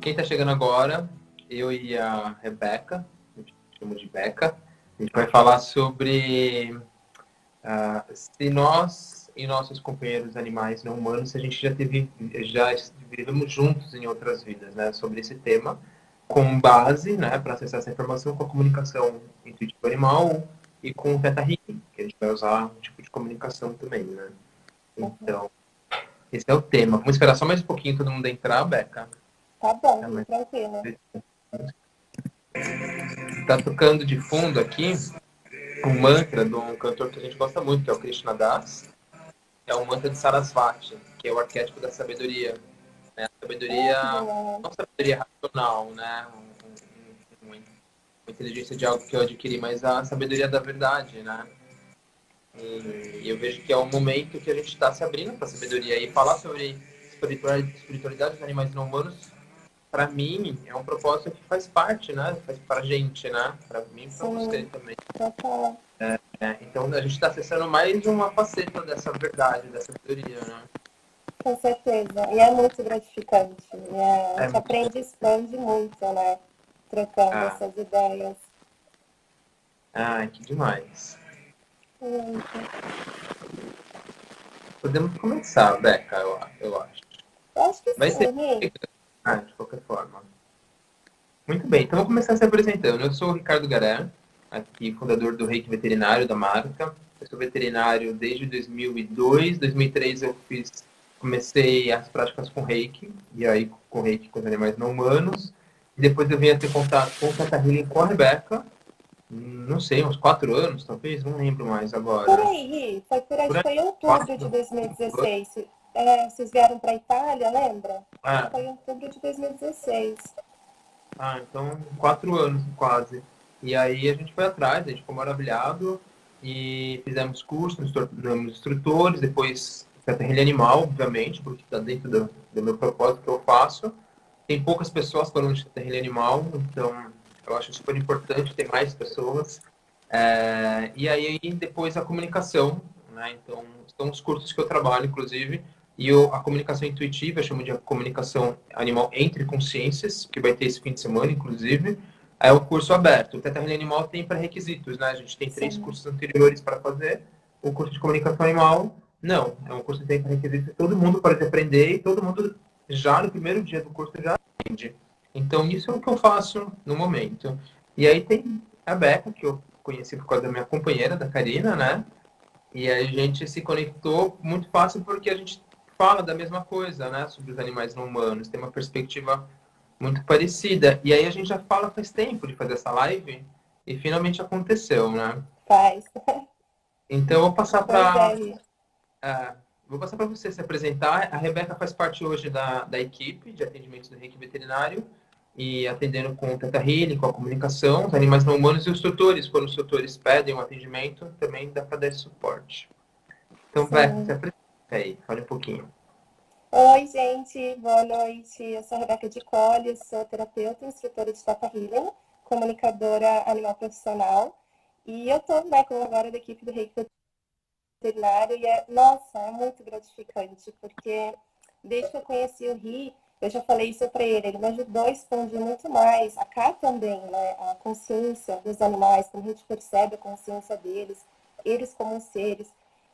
quem está chegando agora, eu e a Rebeca, a gente de Beca, a gente vai falar sobre uh, se nós e nossos companheiros animais não humanos, se a gente já teve, já vivemos juntos em outras vidas, né? Sobre esse tema, com base, né, para acessar essa informação com a comunicação intuitiva animal e com o Theta Healing, que a gente vai usar um tipo de comunicação também, né? Então, esse é o tema. Vamos esperar só mais um pouquinho todo mundo entrar, Beca. Tá bom, é, tranquilo. Tá tocando de fundo aqui um mantra de um cantor que a gente gosta muito, que é o Krishna Das. É um mantra de Sarasvati, que é o arquétipo da sabedoria. Né? A sabedoria, não a sabedoria racional, né? uma inteligência de algo que eu adquiri, mas a sabedoria da verdade, né? E eu vejo que é um momento que a gente está se abrindo para a sabedoria. E falar sobre espiritualidade dos animais não humanos, para mim, é um propósito que faz parte, né? Faz para a gente, né? Para mim e para você também. É, é, então, a gente está acessando mais uma faceta dessa verdade, dessa sabedoria, né? Com certeza. E é muito gratificante. É, a gente é aprende e expande muito, né? Trocando ah. essas ideias. Ah, que demais. Podemos começar, Beca, eu, eu acho. Eu acho que Vai sim. Ser... Ah, de qualquer forma. Muito bem, então vou começar se apresentando. Eu sou o Ricardo Garé, aqui fundador do Reiki Veterinário da marca. Eu sou veterinário desde 2002, 2003 eu fiz, comecei as práticas com Reiki, e aí com Reiki com os animais não humanos. E depois eu vim a ter contato com o Tata com a Rebeca, não sei, uns quatro anos, talvez, não lembro mais agora. Por aí, foi por aí, por aí foi em outubro de 2016. É, vocês vieram para a Itália, lembra? É. Foi em outubro de 2016. Ah, então quatro anos quase. E aí a gente foi atrás, a gente ficou maravilhado e fizemos curso, nos tornamos instrutores, depois terreno animal, obviamente, porque está dentro do, do, meu propósito que eu faço. Tem poucas pessoas falando de terreno animal, então eu acho super importante ter mais pessoas. É, e aí depois a comunicação, né? Então são os cursos que eu trabalho, inclusive, e eu, a comunicação intuitiva, eu chamo de comunicação animal entre consciências, que vai ter esse fim de semana, inclusive. É o curso aberto. O Teta Animal tem pré-requisitos, né? A gente tem três Sim. cursos anteriores para fazer. O curso de comunicação animal, não. É um curso que tem pré-requisitos. Todo mundo pode aprender e todo mundo já no primeiro dia do curso já aprende. Então, isso é o que eu faço no momento. E aí tem a Beca, que eu conheci por causa da minha companheira, da Karina, né? E aí a gente se conectou muito fácil porque a gente fala da mesma coisa, né? Sobre os animais não humanos. Tem uma perspectiva muito parecida. E aí a gente já fala faz tempo de fazer essa live e finalmente aconteceu, né? Faz. Então eu vou passar para... É, vou passar para você se apresentar. A Rebeca faz parte hoje da, da equipe de atendimento do reiki veterinário e atendendo com o Teta Healing, com a comunicação, os animais não humanos e os tutores. Quando os tutores pedem um atendimento, também dá para dar esse suporte. Então, Beca, se apresenta aí, fale um pouquinho. Oi, gente, boa noite. Eu sou a Rebeca de Colli, sou terapeuta e instrutora de Teta Healing, comunicadora animal profissional. E eu estou né, como agora da equipe do Reiki Veterinário e é, nossa, é muito gratificante, porque desde que eu conheci o Ri, eu já falei isso para ele, ele me ajudou a expandir muito mais. A cá também, né? A consciência dos animais, como a gente percebe a consciência deles, eles como seres.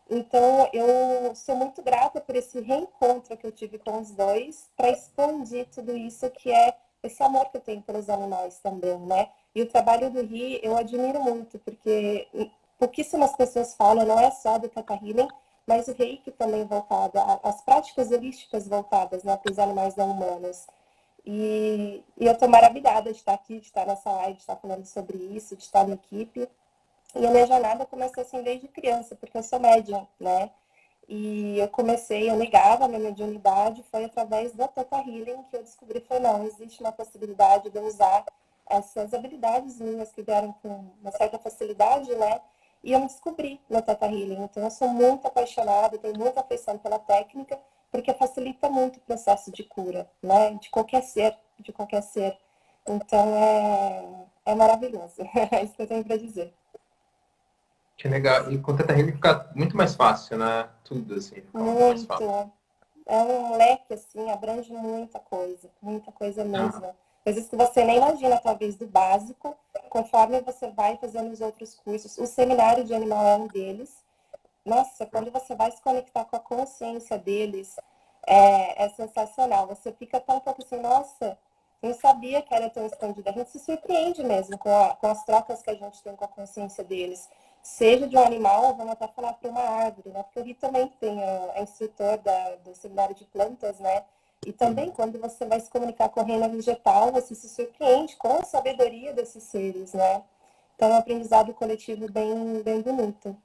Então, eu sou muito grata por esse reencontro que eu tive com os dois, para expandir tudo isso que é esse amor que eu tenho pelos animais também, né? E o trabalho do Ri eu admiro muito, porque pouquíssimas pessoas falam, não é só do Tata Healing, mas o reiki também voltado, as práticas holísticas voltadas né, para os animais não humanos. E, e eu estou maravilhada de estar aqui, de estar nessa live, de estar falando sobre isso, de estar na equipe. E a minha jornada começou assim desde criança, porque eu sou médium, né? E eu comecei, eu negava a minha mediunidade, foi através da Tata Healing que eu descobri, foi não, existe uma possibilidade de eu usar essas habilidades minhas que vieram com uma certa facilidade, né? E eu me descobri no Teta Healing. Então, eu sou muito apaixonada, tenho muita afeição pela técnica, porque facilita muito o processo de cura, né? De qualquer ser, de qualquer ser. Então, é, é maravilhoso. é isso que eu tenho para dizer. Que legal. E com Teta Healing fica muito mais fácil, né? Tudo, assim. muito. é um leque, assim, abrange muita coisa, muita coisa mesmo. Coisas que você nem imagina, talvez, do básico, conforme você vai fazendo os outros cursos. O seminário de animal é um deles. Nossa, quando você vai se conectar com a consciência deles, é, é sensacional. Você fica tão pouco assim, nossa, não sabia que era tão escondida. A gente se surpreende mesmo com, a, com as trocas que a gente tem com a consciência deles seja de um animal, vamos até falar para uma árvore, né? Porque o Ri também tem, é instrutor da, do seminário de plantas, né? E também quando você vai se comunicar com o reino vegetal, você se surpreende com a sabedoria desses seres, né? Então é um aprendizado coletivo bem, bem bonito.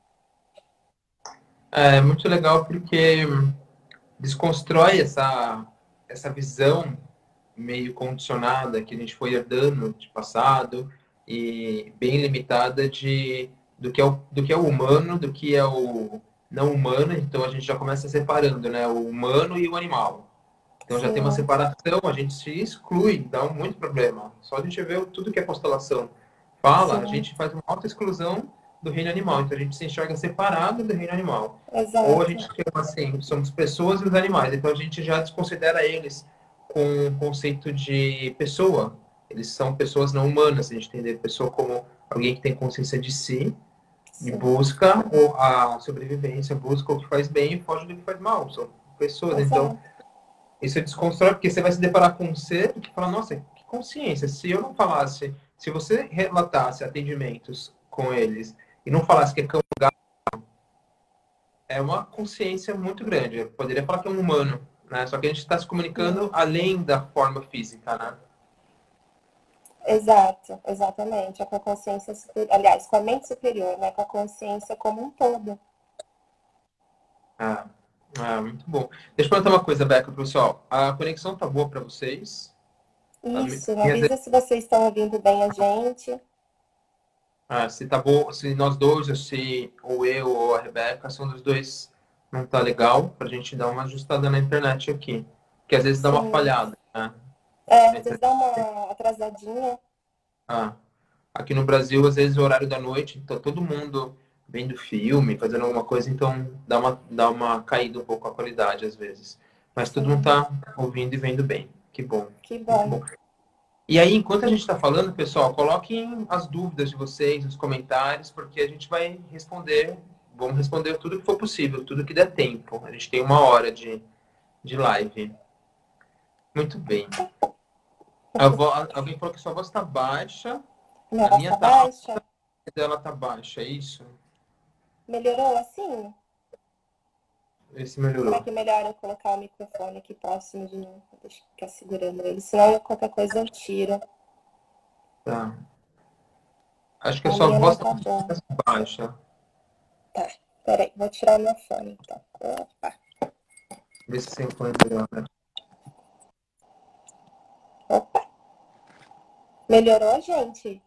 É muito legal porque desconstrói essa, essa visão meio condicionada que a gente foi herdando de passado e bem limitada de do que é o, do que é o humano, do que é o não humano, então a gente já começa separando, né? O humano e o animal. Então Sim. já tem uma separação, a gente se exclui, dá um muito problema. Só a gente ver tudo que é constelação fala, Sim. a gente faz uma alta exclusão do reino animal. Então a gente se enxerga separado do reino animal. Exato. Ou a gente tem assim, somos pessoas e os animais. Então a gente já desconsidera eles com o conceito de pessoa. Eles são pessoas não humanas, a gente entender pessoa como alguém que tem consciência de si e busca a sobrevivência, busca o que faz bem e foge do que faz mal. São pessoas. Exato. Então, isso é desconstrói, porque você vai se deparar com um ser que fala, nossa, que consciência. Se eu não falasse, se você relatasse atendimentos com eles e não falasse que é cão gato, é uma consciência muito grande. Eu poderia falar que é um humano, né? Só que a gente está se comunicando além da forma física, né? Exato, exatamente. É com a consciência superior, aliás, com a mente superior, né? Com a consciência como um todo. Ah, ah muito bom. Deixa eu perguntar uma coisa, Beca, pessoal. A conexão tá boa para vocês? Isso, me avisa se vocês estão ouvindo bem a gente. Ah, se tá bom, se nós dois, ou se ou eu ou a Rebeca, são dos dois não tá legal, pra gente dar uma ajustada na internet aqui. Porque às vezes Sim. dá uma falhada, né? É, às vezes dá uma atrasadinha. Ah, aqui no Brasil, às vezes, o horário da noite, tá todo mundo vendo filme, fazendo alguma coisa, então dá uma, dá uma caída um pouco a qualidade, às vezes. Mas todo mundo tá ouvindo e vendo bem. Que bom. Que bom. Bom. E aí, enquanto a gente está falando, pessoal, coloquem as dúvidas de vocês, os comentários, porque a gente vai responder, vamos responder tudo que for possível, tudo que der tempo. A gente tem uma hora de, de live. Muito bem. A voz, alguém falou que sua voz está baixa. Minha a minha tá baixa. Alta, dela tá baixa, é isso? Melhorou assim? Esse melhorou. Como é que melhora eu colocar o microfone aqui próximo de mim? Deixa eu ficar segurando ele, senão qualquer coisa eu tiro. Tá. Acho que a, a sua voz tá, tá baixa. Tá, peraí, vou tirar o meu fone então. Opa. Vê se você põe melhor. Opa. Melhorou, gente?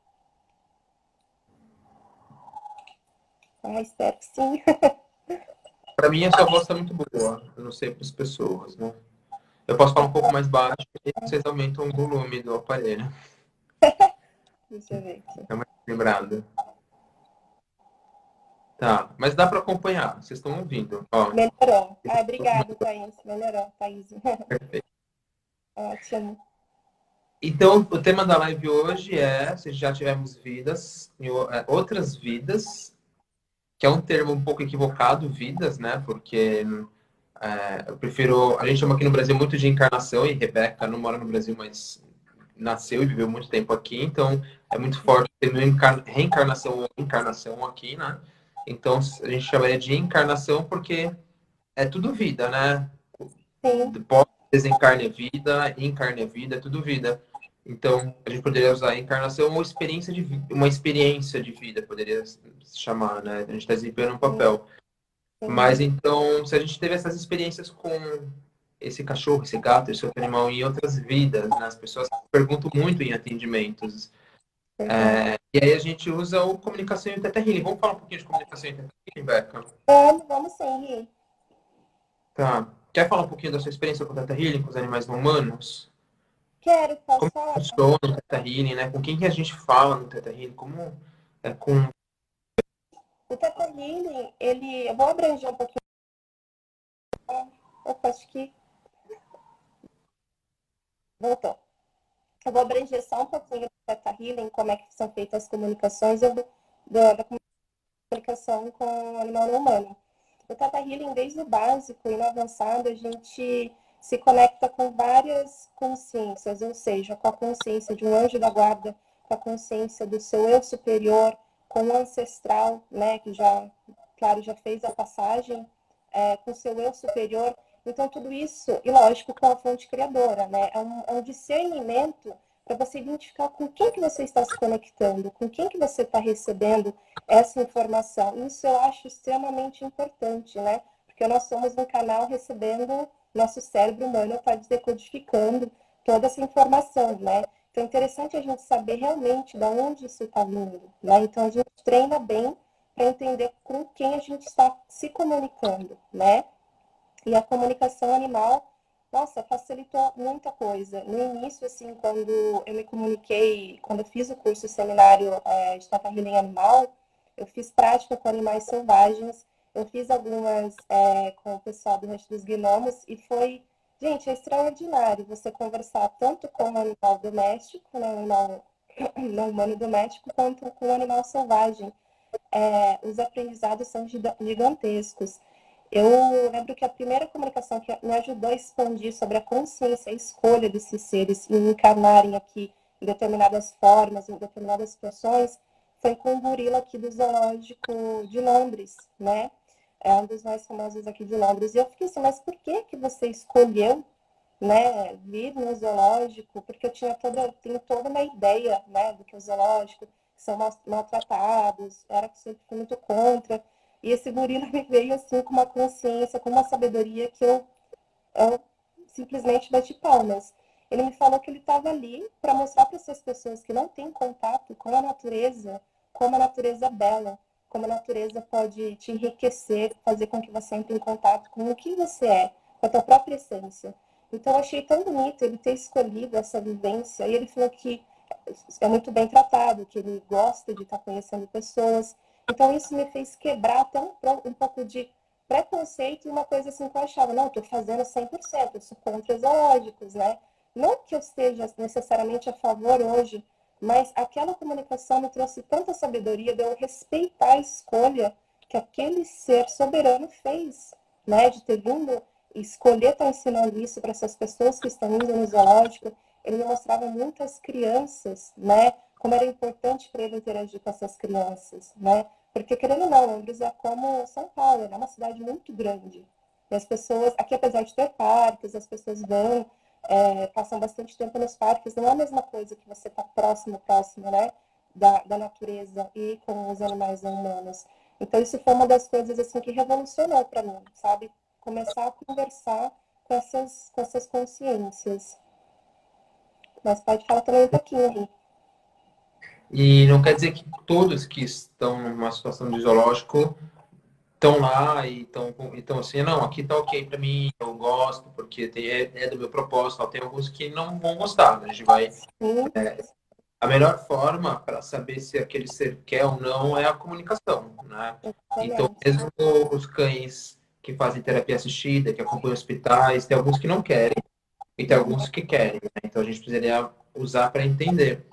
Ah, espero que sim. Para mim, essa voz está muito boa. Eu não sei para as pessoas, né? Eu posso falar um pouco mais baixo e vocês aumentam o volume do aparelho. Deixa eu ver aqui. É uma lembrada. Tá, mas dá para acompanhar. Vocês estão ouvindo. Ó, Melhorou. Ah, obrigada, Thaís. Melhorou, Thaís. Perfeito. Ótimo. Então, o tema da live hoje é se já tivemos vidas, é, outras vidas, que é um termo um pouco equivocado, vidas, né? Porque é, eu prefiro. A gente chama aqui no Brasil muito de encarnação, e Rebeca não mora no Brasil, mas nasceu e viveu muito tempo aqui, então é muito forte ter reencarnação ou encarnação aqui, né? Então a gente chamaria de encarnação porque é tudo vida, né? Pós desencarne é vida, encarne é vida, é tudo vida. Então, a gente poderia usar encarnação ou experiência de uma experiência de vida, poderia se chamar, né? A gente está desempenhando um papel. Mas então, se a gente teve essas experiências com esse cachorro, esse gato, esse outro animal em outras vidas, né? as pessoas perguntam muito em atendimentos. É, e aí a gente usa o comunicação e Healing. Vamos falar um pouquinho de comunicação e Teta Healing, Beca? Vamos, vamos sim. Tá. Quer falar um pouquinho da sua experiência com o Teta Healing, com os animais não humanos? Quero, posso Como falar? funciona o Teta Healing, né? Com quem que a gente fala no Teta Healing? Como é com... O Teta Healing, ele... Eu vou abranger um pouquinho. Opa, acho que voltou. Eu vou abranger só um pouquinho do Teta Healing, como é que são feitas as comunicações do, do, da comunicação com o animal não humano. O Teta Healing, desde o básico e no avançado, a gente se conecta com várias consciências, ou seja, com a consciência de um anjo da guarda, com a consciência do seu eu superior, com o ancestral, né, que já, claro, já fez a passagem, é, com o seu eu superior. Então, tudo isso, e lógico, com a fonte criadora, né, é um, é um discernimento para você identificar com quem que você está se conectando, com quem que você está recebendo essa informação. Isso eu acho extremamente importante, né, porque nós somos um canal recebendo nosso cérebro humano está decodificando toda essa informação, né? Então é interessante a gente saber realmente de onde isso está vindo, né? Então a gente treina bem para entender com quem a gente está se comunicando, né? E a comunicação animal, nossa, facilitou muita coisa. No início, assim, quando eu me comuniquei, quando eu fiz o curso seminário é, de Tata Healing Animal, eu fiz prática com animais selvagens eu fiz algumas é, com o pessoal do Rancho dos Gnomos e foi, gente, é extraordinário você conversar tanto com o animal doméstico, né, o animal não humano doméstico, quanto com o animal selvagem. É, os aprendizados são gigantescos. Eu lembro que a primeira comunicação que me ajudou a expandir sobre a consciência, a escolha desses seres e encarnarem aqui em determinadas formas, em determinadas situações, foi com o gorila aqui do zoológico de Londres, né? É um dos mais famosos aqui de Londres. E eu fiquei assim, mas por que que você escolheu, né, vir no zoológico? Porque eu tinha toda, tenho toda uma ideia, né, do que o zoológico são maltratados, era que sempre fui muito contra. E esse gorila me veio assim com uma consciência, com uma sabedoria que eu, eu simplesmente bati palmas. Ele me falou que ele estava ali para mostrar para essas pessoas que não têm contato com a natureza, como a natureza é bela, como a natureza pode te enriquecer, fazer com que você entre em contato com o que você é, com a tua própria essência. Então, eu achei tão bonito ele ter escolhido essa vivência. E ele falou que é muito bem tratado, que ele gosta de estar conhecendo pessoas. Então, isso me fez quebrar até um, um pouco de preconceito e uma coisa assim que eu achava, não, estou fazendo 100%, eu sou contra zoológicos, né? Não que eu esteja necessariamente a favor hoje mas aquela comunicação me trouxe tanta sabedoria de eu respeitar a escolha que aquele ser soberano fez, né? De ter vindo escolher estar ensinando isso para essas pessoas que estão indo no zoológico. Ele me mostrava muitas crianças, né? Como era importante para ele interagir com essas crianças, né? Porque, querendo ou não, Londres é como São Paulo, é uma cidade muito grande. E as pessoas, aqui apesar de ter parques, as pessoas vão é, passam bastante tempo nos parques, não é a mesma coisa que você estar tá próximo, próximo, né, da, da natureza e com os animais humanos. Então isso foi uma das coisas assim que revolucionou para mim, sabe? Começar a conversar com essas, com essas consciências. Mas pode falar também um pouquinho. E não quer dizer que todos que estão numa situação de zoológico estão lá e estão então assim, não, aqui tá ok para mim, eu gosto, porque tem, é, é, do meu propósito, tem alguns que não vão gostar, né? a gente vai... É, a melhor forma para saber se aquele ser quer ou não é a comunicação, né? Então, mesmo os cães que fazem terapia assistida, que acompanham hospitais, tem alguns que não querem e tem alguns que querem. Né? Então, a gente precisaria usar para entender.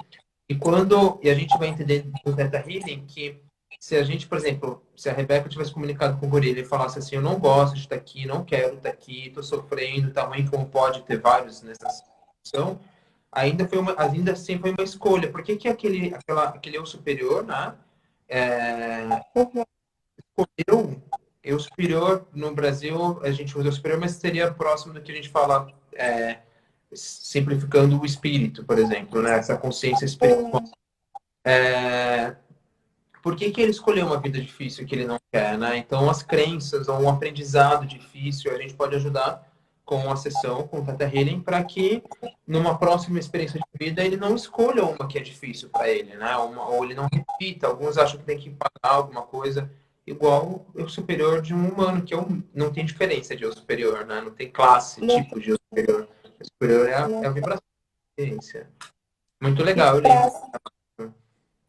E quando e a gente vai entender do Theta Healing que se a gente, por exemplo, se a Rebeca tivesse comunicado com o gorila e falasse assim, eu não gosto de estar aqui, não quero estar aqui, estou sofrendo, tamanho como pode ter vários nessa situação, ainda foi uma, ainda assim foi uma escolha. Por que, que aquele, aquela, aquele eu superior, né? É, escolheu eu superior no Brasil, a gente usa o superior, mas seria próximo do que a gente fala, é, simplificando o espírito, por exemplo, né? Essa consciência espiritual. É, por que, que ele escolheu uma vida difícil que ele não quer, né? Então, as crenças ou um aprendizado difícil, a gente pode ajudar com a sessão, com o Tata Healing, para que numa próxima experiência de vida ele não escolha uma que é difícil para ele, né? Uma, ou ele não repita. Alguns acham que tem que pagar alguma coisa igual o superior de um humano, que é um, não tem diferença de eu superior, né? Não tem classe, tipo de eu superior. O superior é a, é a vibração. Muito legal, eu.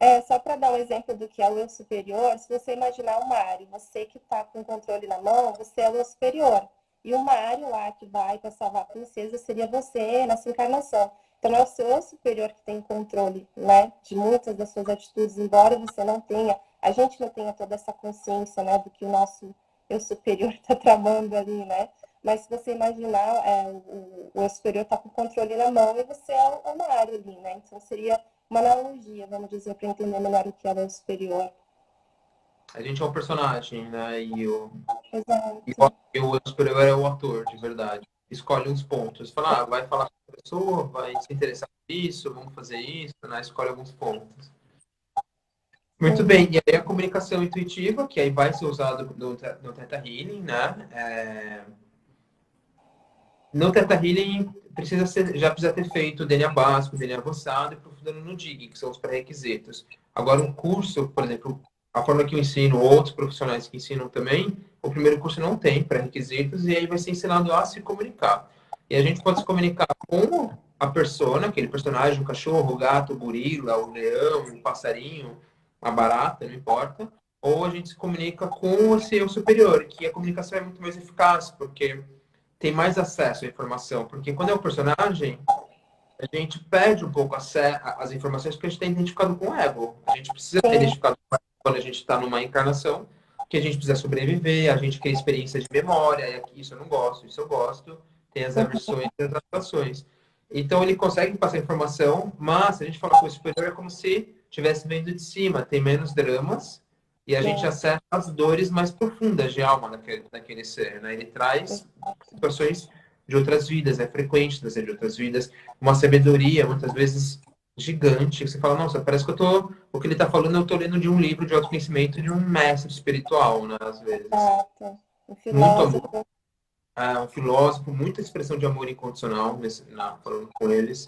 É, só para dar um exemplo do que é o eu superior, se você imaginar uma área, você que está com o controle na mão, você é o eu superior. E o Mário lá que vai para salvar a princesa seria você nessa encarnação. Então é o seu superior que tem controle, né, de muitas das suas atitudes, embora você não tenha, a gente não tenha toda essa consciência, né, do que o nosso eu superior está tramando ali, né? Mas se você imaginar, é, o, o superior está com o controle na mão e você é o, o Mário ali, né? Então seria uma analogia, vamos dizer, para entender melhor o que é o superior. A gente é um personagem, né? E o, Exato. e o, superior é o ator, de verdade. Escolhe uns pontos. Fala, ah, vai falar com a pessoa, vai se interessar por isso, vamos fazer isso, né? Escolhe alguns pontos. Muito bem, e aí a comunicação intuitiva, que aí vai ser usado no, no Theta Healing, né? É... No Theta Healing precisa ser, já precisa ter feito DNA básico, DNA avançado e aprofundando no DIG, que são os pré-requisitos. Agora, um curso, por exemplo, a forma que eu ensino, outros profissionais que ensinam também, o primeiro curso não tem pré-requisitos e aí vai ser ensinado a se comunicar. E a gente pode se comunicar com a persona, aquele personagem, o cachorro, o gato, o gorila, o leão, o passarinho, uma barata, não importa, ou a gente se comunica com o seu superior, que a comunicação é muito mais eficaz, porque tem mais acesso à informação. Porque quando é o personagem, a gente perde um pouco as informações porque a gente está identificado com o ego. A gente precisa ter identificado quando a gente está numa encarnação, que a gente precisa sobreviver, a gente quer experiência de memória, e aqui isso eu não gosto, isso eu gosto, tem as aversões e as adaptações. Então ele consegue passar informação, mas se a gente falar com o superior é como se estivesse vendo de cima, tem menos dramas e a é. gente acessa as dores mais profundas de alma daquele, daquele ser, né? Ele traz situações de outras vidas, é frequente trazer de outras vidas, uma sabedoria muitas vezes gigante, que você fala, nossa, parece que eu tô, o que ele está falando, eu tô lendo de um livro de autoconhecimento de um mestre espiritual, né, às vezes. Exato. Um filósofo. Muito amor. É, um filósofo, muita expressão de amor incondicional, nesse, na, falando com eles.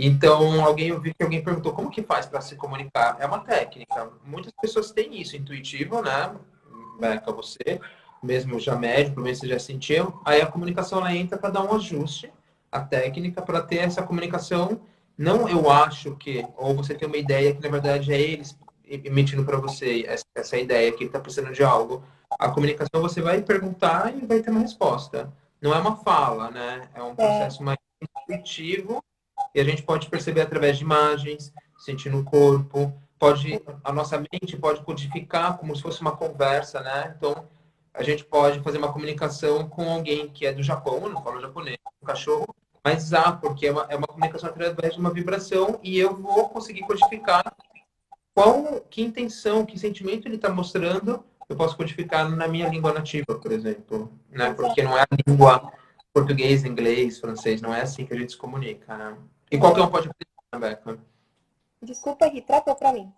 Então, alguém eu vi que alguém perguntou como que faz para se comunicar. É uma técnica. Muitas pessoas têm isso intuitivo, né? Beca, você, mesmo já médico, pelo menos você já sentiu. Aí a comunicação ela entra para dar um ajuste, a técnica para ter essa comunicação. Não eu acho que, ou você tem uma ideia que na verdade é eles emitindo para você essa, essa, ideia que ele está precisando de algo. A comunicação você vai perguntar e vai ter uma resposta. Não é uma fala, né? É um é. processo mais intuitivo e a gente pode perceber através de imagens, sentir no corpo, pode a nossa mente pode codificar como se fosse uma conversa, né? Então a gente pode fazer uma comunicação com alguém que é do Japão, não fala japonês, um cachorro, mas há, porque é uma, é uma comunicação através de uma vibração e eu vou conseguir codificar qual, que intenção, que sentimento ele está mostrando, eu posso codificar na minha língua nativa, por exemplo, né? Porque não é a língua português, inglês, francês, não é assim que a gente se comunica, né? E qualquer um pode aprender, Rebeca. Desculpa, Ri, tratou para mim.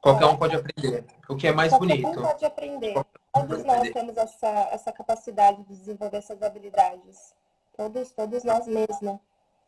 Qualquer um pode aprender. O que é mais qualquer bonito. Qualquer um pode aprender. Todos nós temos essa, essa capacidade de desenvolver essas habilidades. Todos, todos nós mesmos.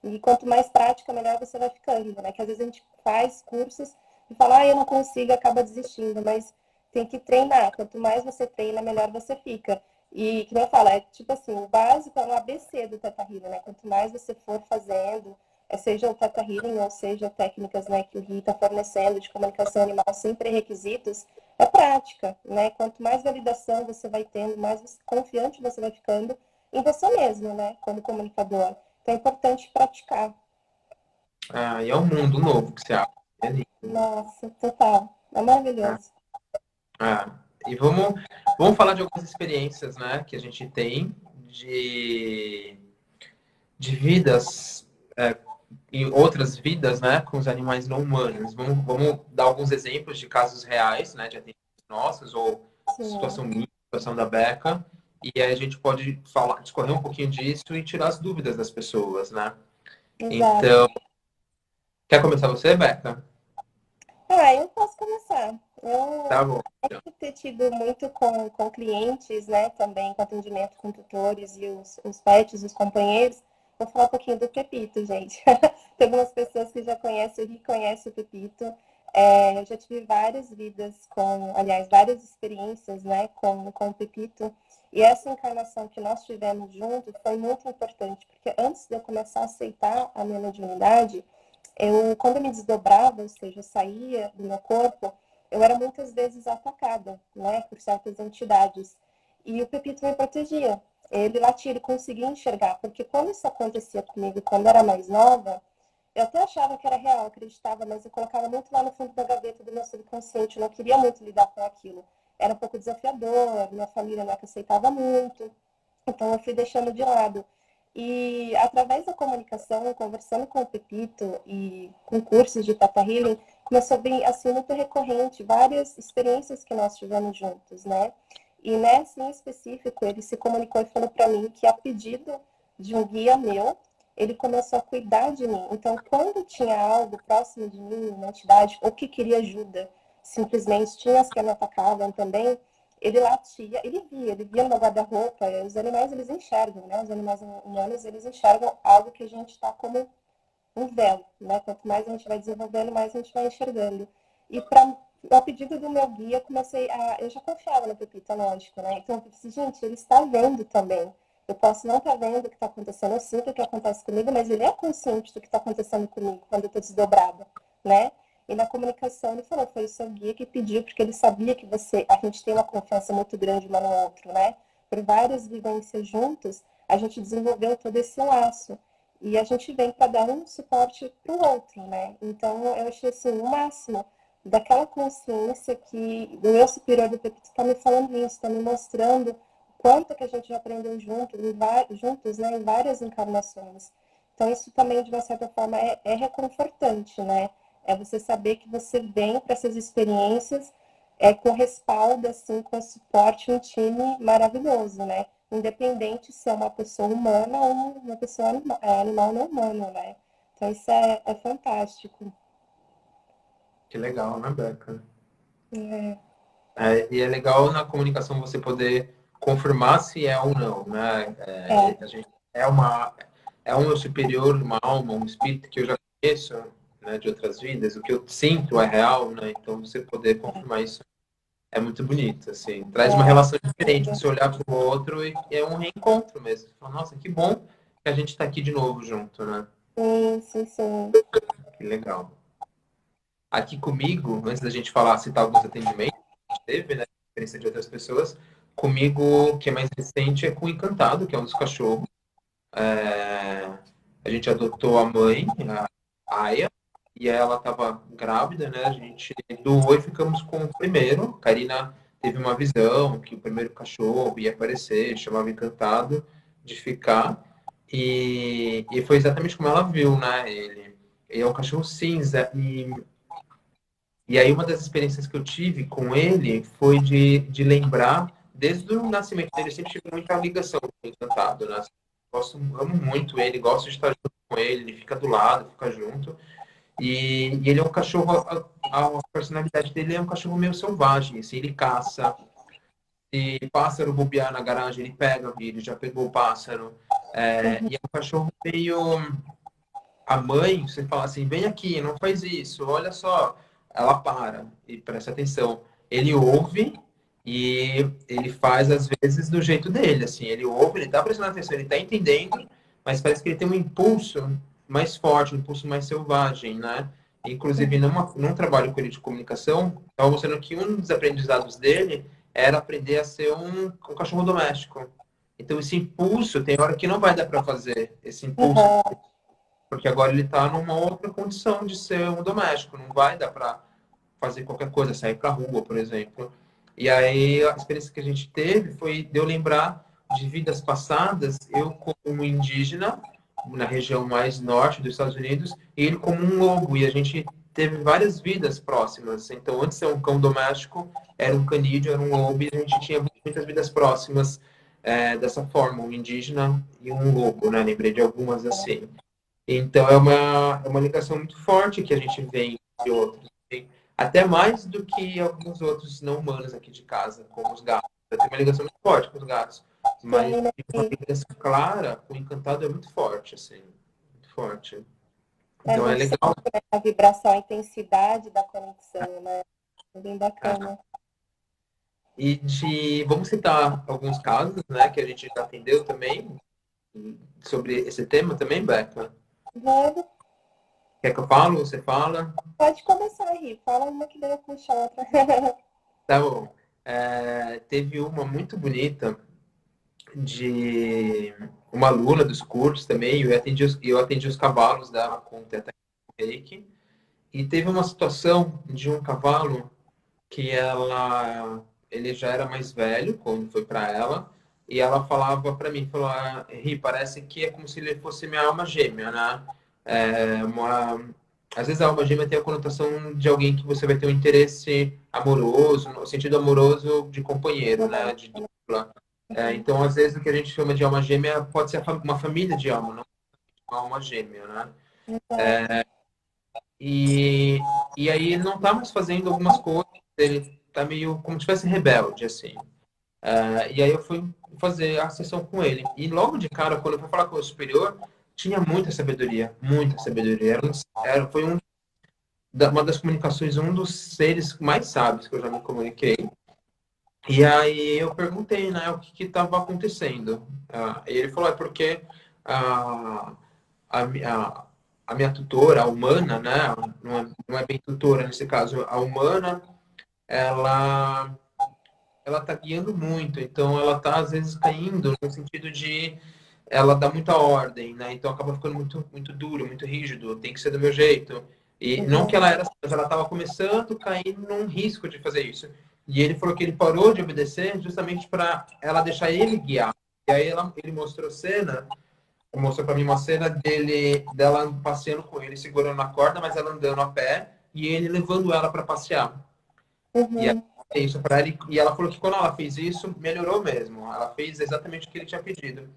E quanto mais prática, melhor você vai ficando, né? Que às vezes a gente faz cursos e fala, ah, eu não consigo, acaba desistindo. Mas tem que treinar. Quanto mais você treina, melhor você fica. E, que eu falo, é tipo assim, o básico é um ABC do Teta Healing, né? Quanto mais você for fazendo, é, seja o Teta Healing ou seja técnicas né, que o Gui está fornecendo de comunicação animal sem pré-requisitos, é prática, né? Quanto mais validação você vai tendo, mais confiante você vai ficando em você mesmo, né? Como comunicador. Então é importante praticar. Ah, e é um mundo novo que você abre. É lindo. Nossa, total. É maravilhoso. Ah. ah. E vamos, vamos falar de algumas experiências né, que a gente tem de, de vidas é, e outras vidas, né, com os animais não humanos. Vamos, vamos dar alguns exemplos de casos reais, né, de atendimentos nossos, ou Sim. situação minha, situação da Beca, e aí a gente pode falar, discorrer um pouquinho disso e tirar as dúvidas das pessoas, né? Exato. Então, quer começar você, Beca? Ah, eu posso começar. Eu tá bom. Então. ter tido muito com, com clientes, né, também com atendimento com tutores e os, os pets, os companheiros, Vou falar um pouquinho do Pepito, gente. Tem algumas pessoas que já conhecem reconhecem o Pepito. É, eu já tive várias vidas com, aliás, várias experiências, né, com, com o Pepito. E essa encarnação que nós tivemos junto foi muito importante, porque antes de eu começar a aceitar a minha mediunidade, eu, quando eu me desdobrava, ou seja, eu saía do meu corpo, eu era muitas vezes atacada, né, por certas entidades. E o Pepito me protegia. Ele latia, ele conseguia enxergar. Porque quando isso acontecia comigo, quando era mais nova, eu até achava que era real, acreditava, mas eu colocava muito lá no fundo da gaveta do meu subconsciente. Eu não queria muito lidar com aquilo. Era um pouco desafiador, minha família não é aceitava muito. Então eu fui deixando de lado. E através da comunicação, conversando com o Pepito e com cursos de Tata Healing, começou vir assim muito recorrente várias experiências que nós tivemos juntos, né? E nessa em específico, ele se comunicou e falou para mim que a pedido de um guia meu, ele começou a cuidar de mim. Então, quando tinha algo próximo de mim, uma entidade, ou que queria ajuda, simplesmente tinha as que me atacavam também, ele latia, ele via, ele via no guarda-roupa, os animais eles enxergam, né? Os animais humanos eles enxergam algo que a gente está como um véu, né? Quanto mais a gente vai desenvolvendo, mais a gente vai enxergando. E para ao pedido do meu guia, comecei a. Eu já confiava no Pepita, lógico, né? Então eu disse, gente, ele está vendo também. Eu posso não estar tá vendo o que está acontecendo, eu sinto o que acontece comigo, mas ele é consciente do que está acontecendo comigo quando eu estou desdobrada, né? E na comunicação ele falou, foi o seu guia que pediu, porque ele sabia que você, a gente tem uma confiança muito grande um no outro, né? Por várias vivências juntos, a gente desenvolveu todo esse laço. E a gente vem para dar um suporte para o outro, né? Então eu achei assim, o máximo daquela consciência que o meu superior do Pepito está me falando isso, está me mostrando quanto que a gente já aprendeu junto, em, juntos, né, em várias encarnações. Então isso também de uma certa forma é, é reconfortante, né? É você saber que você vem para essas experiências é, com respaldo, assim, com suporte, um time maravilhoso, né? Independente se é uma pessoa humana ou uma pessoa anima, é, animal não humano, né? Então isso é, é fantástico. Que legal, né, Beca? É. é. E é legal na comunicação você poder confirmar se é ou não, né? É, é. A gente é uma é um meu superior, uma alma, um espírito que eu já conheço, né, de outras vidas. O que eu sinto é real, né? Então você poder confirmar isso é muito bonito, assim. Traz uma é. relação diferente, você olhar para o outro e é um reencontro mesmo. Você fala, nossa, que bom que a gente está aqui de novo junto, né? Sim, sim, sim. Que legal aqui comigo, antes da gente falar, citar alguns atendimentos que a gente teve, né? Diferença de outras pessoas. Comigo, que é mais recente, é com o Encantado, que é um dos cachorros. É... A gente adotou a mãe, a Aya, e ela estava grávida, né? A gente doou e ficamos com o primeiro. Karina teve uma visão que o primeiro cachorro ia aparecer, chamava Encantado, de ficar. E, e foi exatamente como ela viu, né? Ele, ele é um cachorro cinza e e aí uma das experiências que eu tive com ele foi de, de lembrar, desde o nascimento dele, eu sempre tive muita ligação com o Encantado, né? Gosto, amo muito ele, gosto de estar junto com ele, ele fica do lado, fica junto. E, e ele é um cachorro, a, a, personalidade dele é um cachorro meio selvagem, assim, ele caça. Se pássaro bobear na garagem, ele pega, ele já pegou o pássaro. É, e é um cachorro meio... A mãe, você fala assim, vem aqui, não faz isso, olha só ela para e presta atenção. Ele ouve e ele faz às vezes do jeito dele, assim, ele ouve, ele tá prestando atenção, ele tá entendendo, mas parece que ele tem um impulso mais forte, um impulso mais selvagem, né? Inclusive, numa, num trabalho com ele de comunicação, estava mostrando que um dos aprendizados dele era aprender a ser um, um cachorro doméstico. Então, esse impulso, tem hora que não vai dar para fazer esse impulso. Uhum porque agora ele está numa outra condição de ser um doméstico, não vai dar para fazer qualquer coisa, sair para a rua, por exemplo. E aí a experiência que a gente teve foi de eu lembrar de vidas passadas, eu como indígena, na região mais norte dos Estados Unidos, e ele como um lobo, e a gente teve várias vidas próximas. Então, antes de ser um cão doméstico, era um canídeo, era um lobo, e a gente tinha muitas vidas próximas é, dessa forma, um indígena e um lobo, né? Lembrei de algumas assim. Então, é uma, é uma ligação muito forte que a gente vê de outros. Até mais do que alguns outros não humanos aqui de casa, como os gatos. Tenho uma ligação muito forte com os gatos. Mas uma ligação clara com o encantado é muito forte, assim. Muito forte. Então é, é legal. A vibração, a intensidade da conexão, né? É bem bacana. E de. Vamos citar alguns casos, né, que a gente já atendeu também sobre esse tema também, Beca? Vamos. Quer que eu falo? Você fala? Pode começar, Ri. Fala uma que daí eu puxo outra. tá bom. É, teve uma muito bonita de uma aluna dos cursos também, eu atendi os, eu atendi os cavalos dela com teta reiki, e teve uma situação de um cavalo que ela, ele já era mais velho quando foi para ela, e ela falava para mim, falou, ah, Ri, parece que é como se ele fosse minha alma gêmea, né? É uma, às vezes a alma gêmea tem a conotação de alguém que você vai ter um interesse amoroso, no sentido amoroso de companheiro, né? De dupla. É, então, às vezes, o que a gente chama de alma gêmea pode ser uma família de alma, não uma alma gêmea, né? É, e, e aí ele não tá mais fazendo algumas coisas, ele tá meio como se fosse rebelde, assim. É, e aí eu fui fazer a sessão com ele. E logo de cara, quando eu fui falar com o superior, tinha muita sabedoria, muita sabedoria. Era, era foi um, uma das comunicações, um dos seres mais sábios que eu já me comuniquei. E aí eu perguntei, né, o que estava acontecendo. E ele falou, é porque a, a, a, a, minha tutora, a humana, né, não é, não é bem tutora nesse caso, a humana, ela ela tá guiando muito, então ela tá às vezes caindo no sentido de ela dá muita ordem, né? Então acaba ficando muito, muito duro, muito rígido, tem que ser do meu jeito. E uhum. não que ela era, mas ela estava começando a cair num risco de fazer isso. E ele falou que ele parou de obedecer justamente para ela deixar ele guiar. E aí ela, ele mostrou cena, mostrou para mim uma cena dele, dela passeando com ele, segurando na corda, mas ela andando a pé e ele levando ela para passear. Uhum. E é isso para ela. E ela falou que quando ela fez isso, melhorou mesmo. Ela fez exatamente o que ele tinha pedido.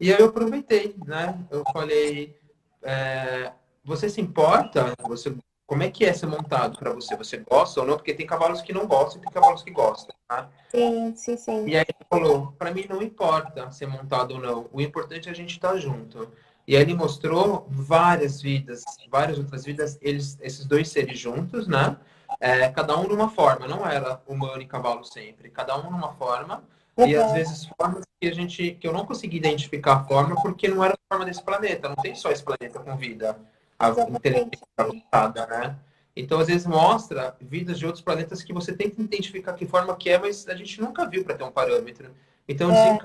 E aí eu aproveitei, né? Eu falei, é, você se importa? Você, como é que é ser montado para você? Você gosta ou não? Porque tem cavalos que não gostam e tem cavalos que gostam, tá? Sim, sim, sim. E aí ele falou, para mim não importa ser montado ou não. O importante é a gente estar tá junto. E aí ele mostrou várias vidas, várias outras vidas, eles, esses dois seres juntos, né? É, cada um numa forma, não era humano e cavalo sempre, cada um numa forma. Uhum. E às vezes formas que a gente que eu não consegui identificar a forma porque não era a forma desse planeta. Não tem só esse planeta com vida a inteligência avançada, né? Então às vezes mostra vidas de outros planetas que você tem que identificar que forma que é, mas a gente nunca viu para ter um parâmetro. Então é.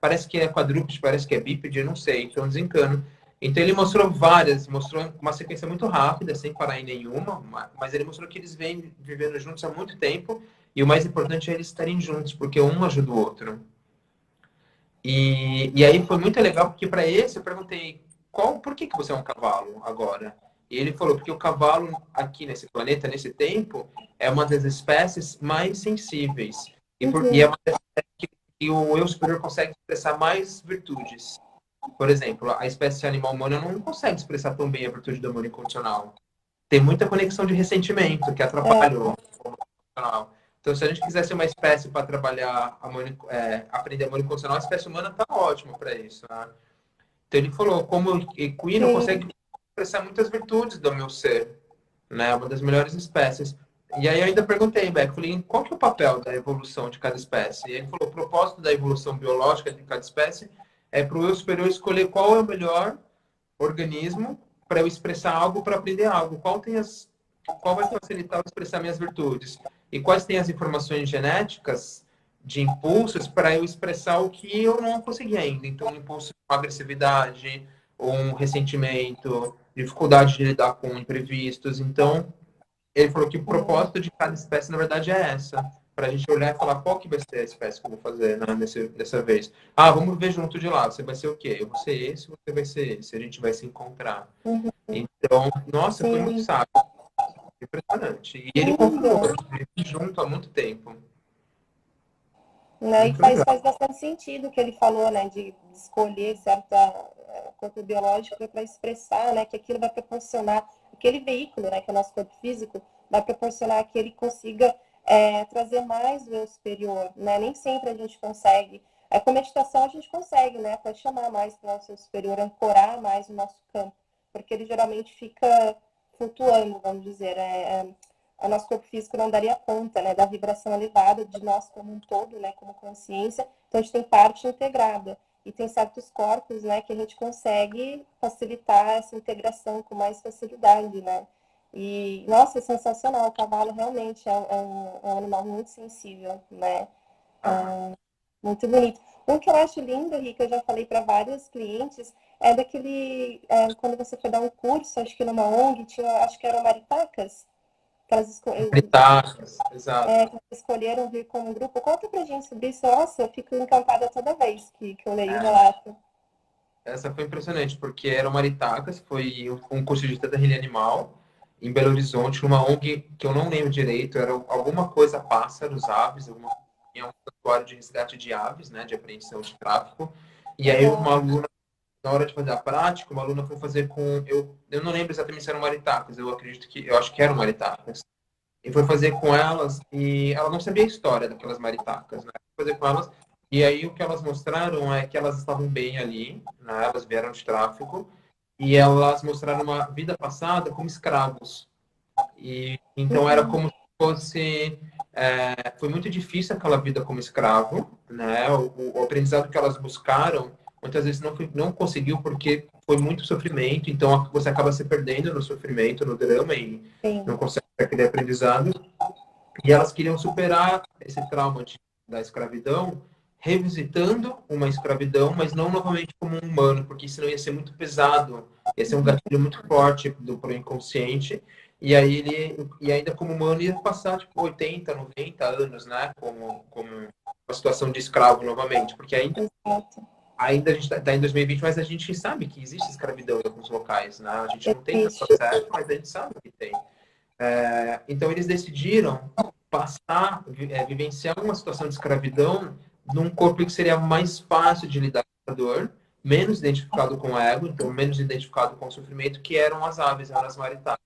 Parece que é quadrúpede, parece que é bípede, eu não sei. Então desencano. Então ele mostrou várias, mostrou uma sequência muito rápida, sem parar em nenhuma, mas ele mostrou que eles vêm vivendo juntos há muito tempo e o mais importante é eles estarem juntos, porque um ajuda o outro. E, e aí foi muito legal, porque para esse eu perguntei, qual, por que, que você é um cavalo agora? E ele falou, porque o cavalo aqui nesse planeta, nesse tempo, é uma das espécies mais sensíveis. E, por, uhum. e é uma das espécies que, o eu superior consegue expressar mais virtudes. Por exemplo, a espécie animal humana não consegue expressar tão bem a virtude do amor incondicional. Tem muita conexão de ressentimento que atrapalha é. o amor incondicional. Então, se a gente quiser ser uma espécie para trabalhar, amor, é, aprender amor incondicional, a espécie humana está ótima para isso. Né? Então, ele falou, como equino, eu consigo expressar muitas virtudes do meu ser. Né? Uma das melhores espécies. E aí eu ainda perguntei, Beck, falei, qual que é o papel da evolução de cada espécie? E ele falou, o propósito da evolução biológica de cada espécie é para o eu superior escolher qual é o melhor organismo para eu expressar algo, para aprender algo. Qual tem as qual vai facilitar eu expressar minhas virtudes? E quais têm as informações genéticas de impulsos para eu expressar o que eu não consegui ainda? Então, um impulso com agressividade, ou um ressentimento, dificuldade de lidar com imprevistos. Então, ele falou que o propósito de cada espécie, na verdade, é essa. Para a gente olhar e falar qual que vai ser a espécie que eu vou fazer né, nesse, dessa vez. Ah, vamos ver junto de lá. Você vai ser o quê? Eu vou ser esse, você vai ser esse. A gente vai se encontrar. Uhum. Então, nossa, foi muito sábio. Impressionante. E ele comprou, junto há muito tempo. Né? E faz, faz bastante sentido o que ele falou, né? De, escolher certa é, corpo biológico para expressar, né? Que aquilo vai proporcionar, aquele veículo, né? Que é o nosso corpo físico, vai proporcionar que ele consiga é, trazer mais do eu superior, né? Nem sempre a gente consegue. É, com meditação a gente consegue, né? Chamar mais para o nosso eu superior, ancorar mais o nosso campo. Porque ele geralmente fica flutuando, vamos dizer. É, é, o nosso corpo físico não daria conta né, da vibração elevada de nós como um todo, né, como consciência. Então, a gente tem parte integrada. E tem certos corpos né, que a gente consegue facilitar essa integração com mais facilidade. Né? E, nossa, é sensacional. O cavalo realmente é, é um, é um animal muito sensível, né? É, muito bonito. Um que eu acho lindo, Rica, eu já falei para vários clientes, é daquele, é, quando você foi dar um curso, acho que numa ONG, tinha, acho que eram maritacas, que elas esco... maritacas, exato. É, que escolheram vir como grupo. Conta pra gente sobre isso, nossa, eu fico encantada toda vez que, que eu leio o relato. Essa foi impressionante, porque eram maritacas, foi um curso de cidadania animal, em Belo Horizonte, numa ONG que eu não lembro direito, era alguma coisa pássaros, aves, alguma é um santuário de resgate de aves, né, de apreensão de tráfico. E aí uma aluna, na hora de fazer a prática, uma aluna foi fazer com, eu, eu não lembro exatamente se eram maritacas, eu acredito que, eu acho que eram maritacas. E foi fazer com elas, e ela não sabia a história daquelas maritacas, né? Foi fazer com elas, e aí o que elas mostraram é que elas estavam bem ali, né? elas vieram de tráfico, e elas mostraram uma vida passada como escravos. E então era como se fosse é, foi muito difícil aquela vida como escravo, né? O, o, aprendizado que elas buscaram muitas vezes não não conseguiu porque foi muito sofrimento. Então você acaba se perdendo no sofrimento, no drama e Sim. não consegue aquele aprendizado. E elas queriam superar esse trauma de, da escravidão, revisitando uma escravidão, mas não novamente como um humano, porque senão ia ser muito pesado, ia ser um gatilho muito forte do pro inconsciente. E aí ele, e ainda como humano, ia passar tipo 80, 90 anos, né? Como, como uma situação de escravo novamente. Porque ainda, ainda a gente está tá em 2020, mas a gente sabe que existe escravidão em alguns locais, né? A gente não tem essa certo, mas a gente sabe que tem. É, então eles decidiram passar, é, vivenciar uma situação de escravidão num corpo que seria mais fácil de lidar com a dor, menos identificado com o ego, então menos identificado com o sofrimento, que eram as aves, eram as maritais.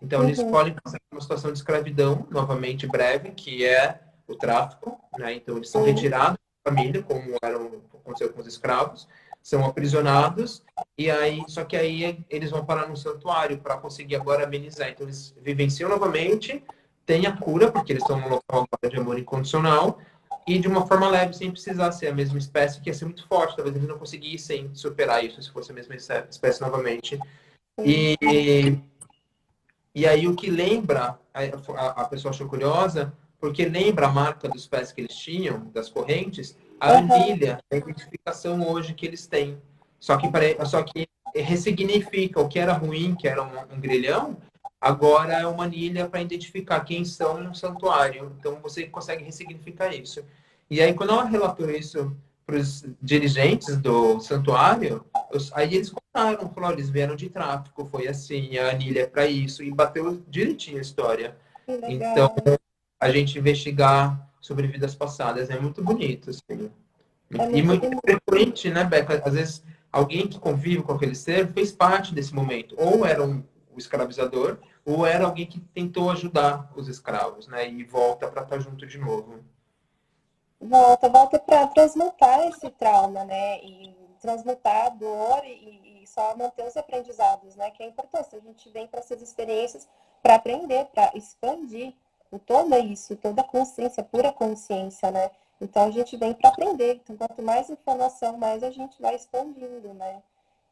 Então, uhum. eles escolhem passar uma situação de escravidão, novamente breve, que é o tráfico. Né? Então, eles são uhum. retirados da família, como eram, aconteceu com os escravos, são aprisionados, e aí, só que aí eles vão parar no santuário para conseguir agora amenizar. Então, eles vivenciam novamente, têm a cura, porque eles estão num local de amor incondicional, e de uma forma leve, sem precisar ser a mesma espécie, que ia ser muito forte. Talvez eles não conseguissem superar isso se fosse a mesma espécie novamente. E e aí o que lembra, a, a pessoa achou curiosa, porque lembra a marca dos pés que eles tinham, das correntes, a uhum. anilha, a identificação hoje que eles têm. Só que, só que ressignifica o que era ruim, que era um, um grilhão, agora é uma anilha para identificar quem são no santuário. Então você consegue ressignificar isso. E aí quando ela relatou isso para os dirigentes do santuário, aí eles contaram, falaram, eles vieram de tráfico, foi assim, a anilha é para isso, e bateu direitinho a história. Então, a gente investigar sobre vidas passadas é muito bonito, assim. É e muito, frequente, né, Beca? Às vezes, alguém que convive com aquele ser fez parte desse momento. Ou era um, o escravizador, ou era alguém que tentou ajudar os escravos, né? E volta para estar tá junto de novo. Volta, volta para transmutar esse trauma, né? E transmutar a dor e, e, só manter os aprendizados, né? Que é importante. A gente vem para essas experiências para aprender, para expandir o todo isso, toda consciência, pura consciência, né? Então a gente vem para aprender. Então, quanto mais informação, mais a gente vai expandindo, né?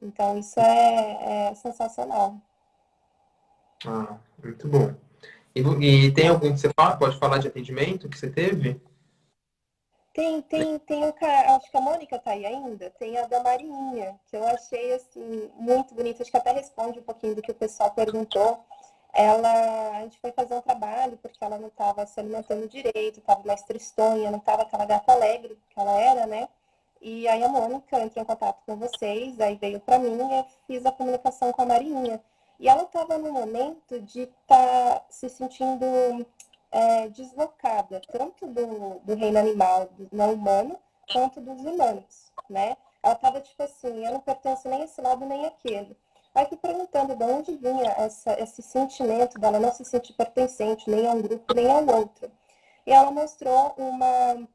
Então isso é, é sensacional. Ah, muito bom. E, e, tem algum que você fala, pode falar de atendimento que você teve? Tem, tem, tem o cara, acho que a Mônica tá aí ainda, tem a da Marinha, que eu achei assim, muito bonita, acho que até responde um pouquinho do que o pessoal perguntou. Ela, a gente foi fazer um trabalho porque ela não estava se alimentando direito, estava mais tristonha, não estava aquela gata alegre que ela era, né? E aí a Mônica entrou em contato com vocês, aí veio para mim e eu fiz a comunicação com a Marinha. E ela estava no momento de estar tá se sentindo é, deslocada, tanto do, do reino animal, do não humano, quanto dos humanos, né? Ela estava tipo assim, eu não pertenço nem a esse lado nem aquele. Aí fui perguntando de onde vinha essa, esse sentimento dela não se sentir pertencente nem a um grupo nem ao outro. E ela mostrou uma,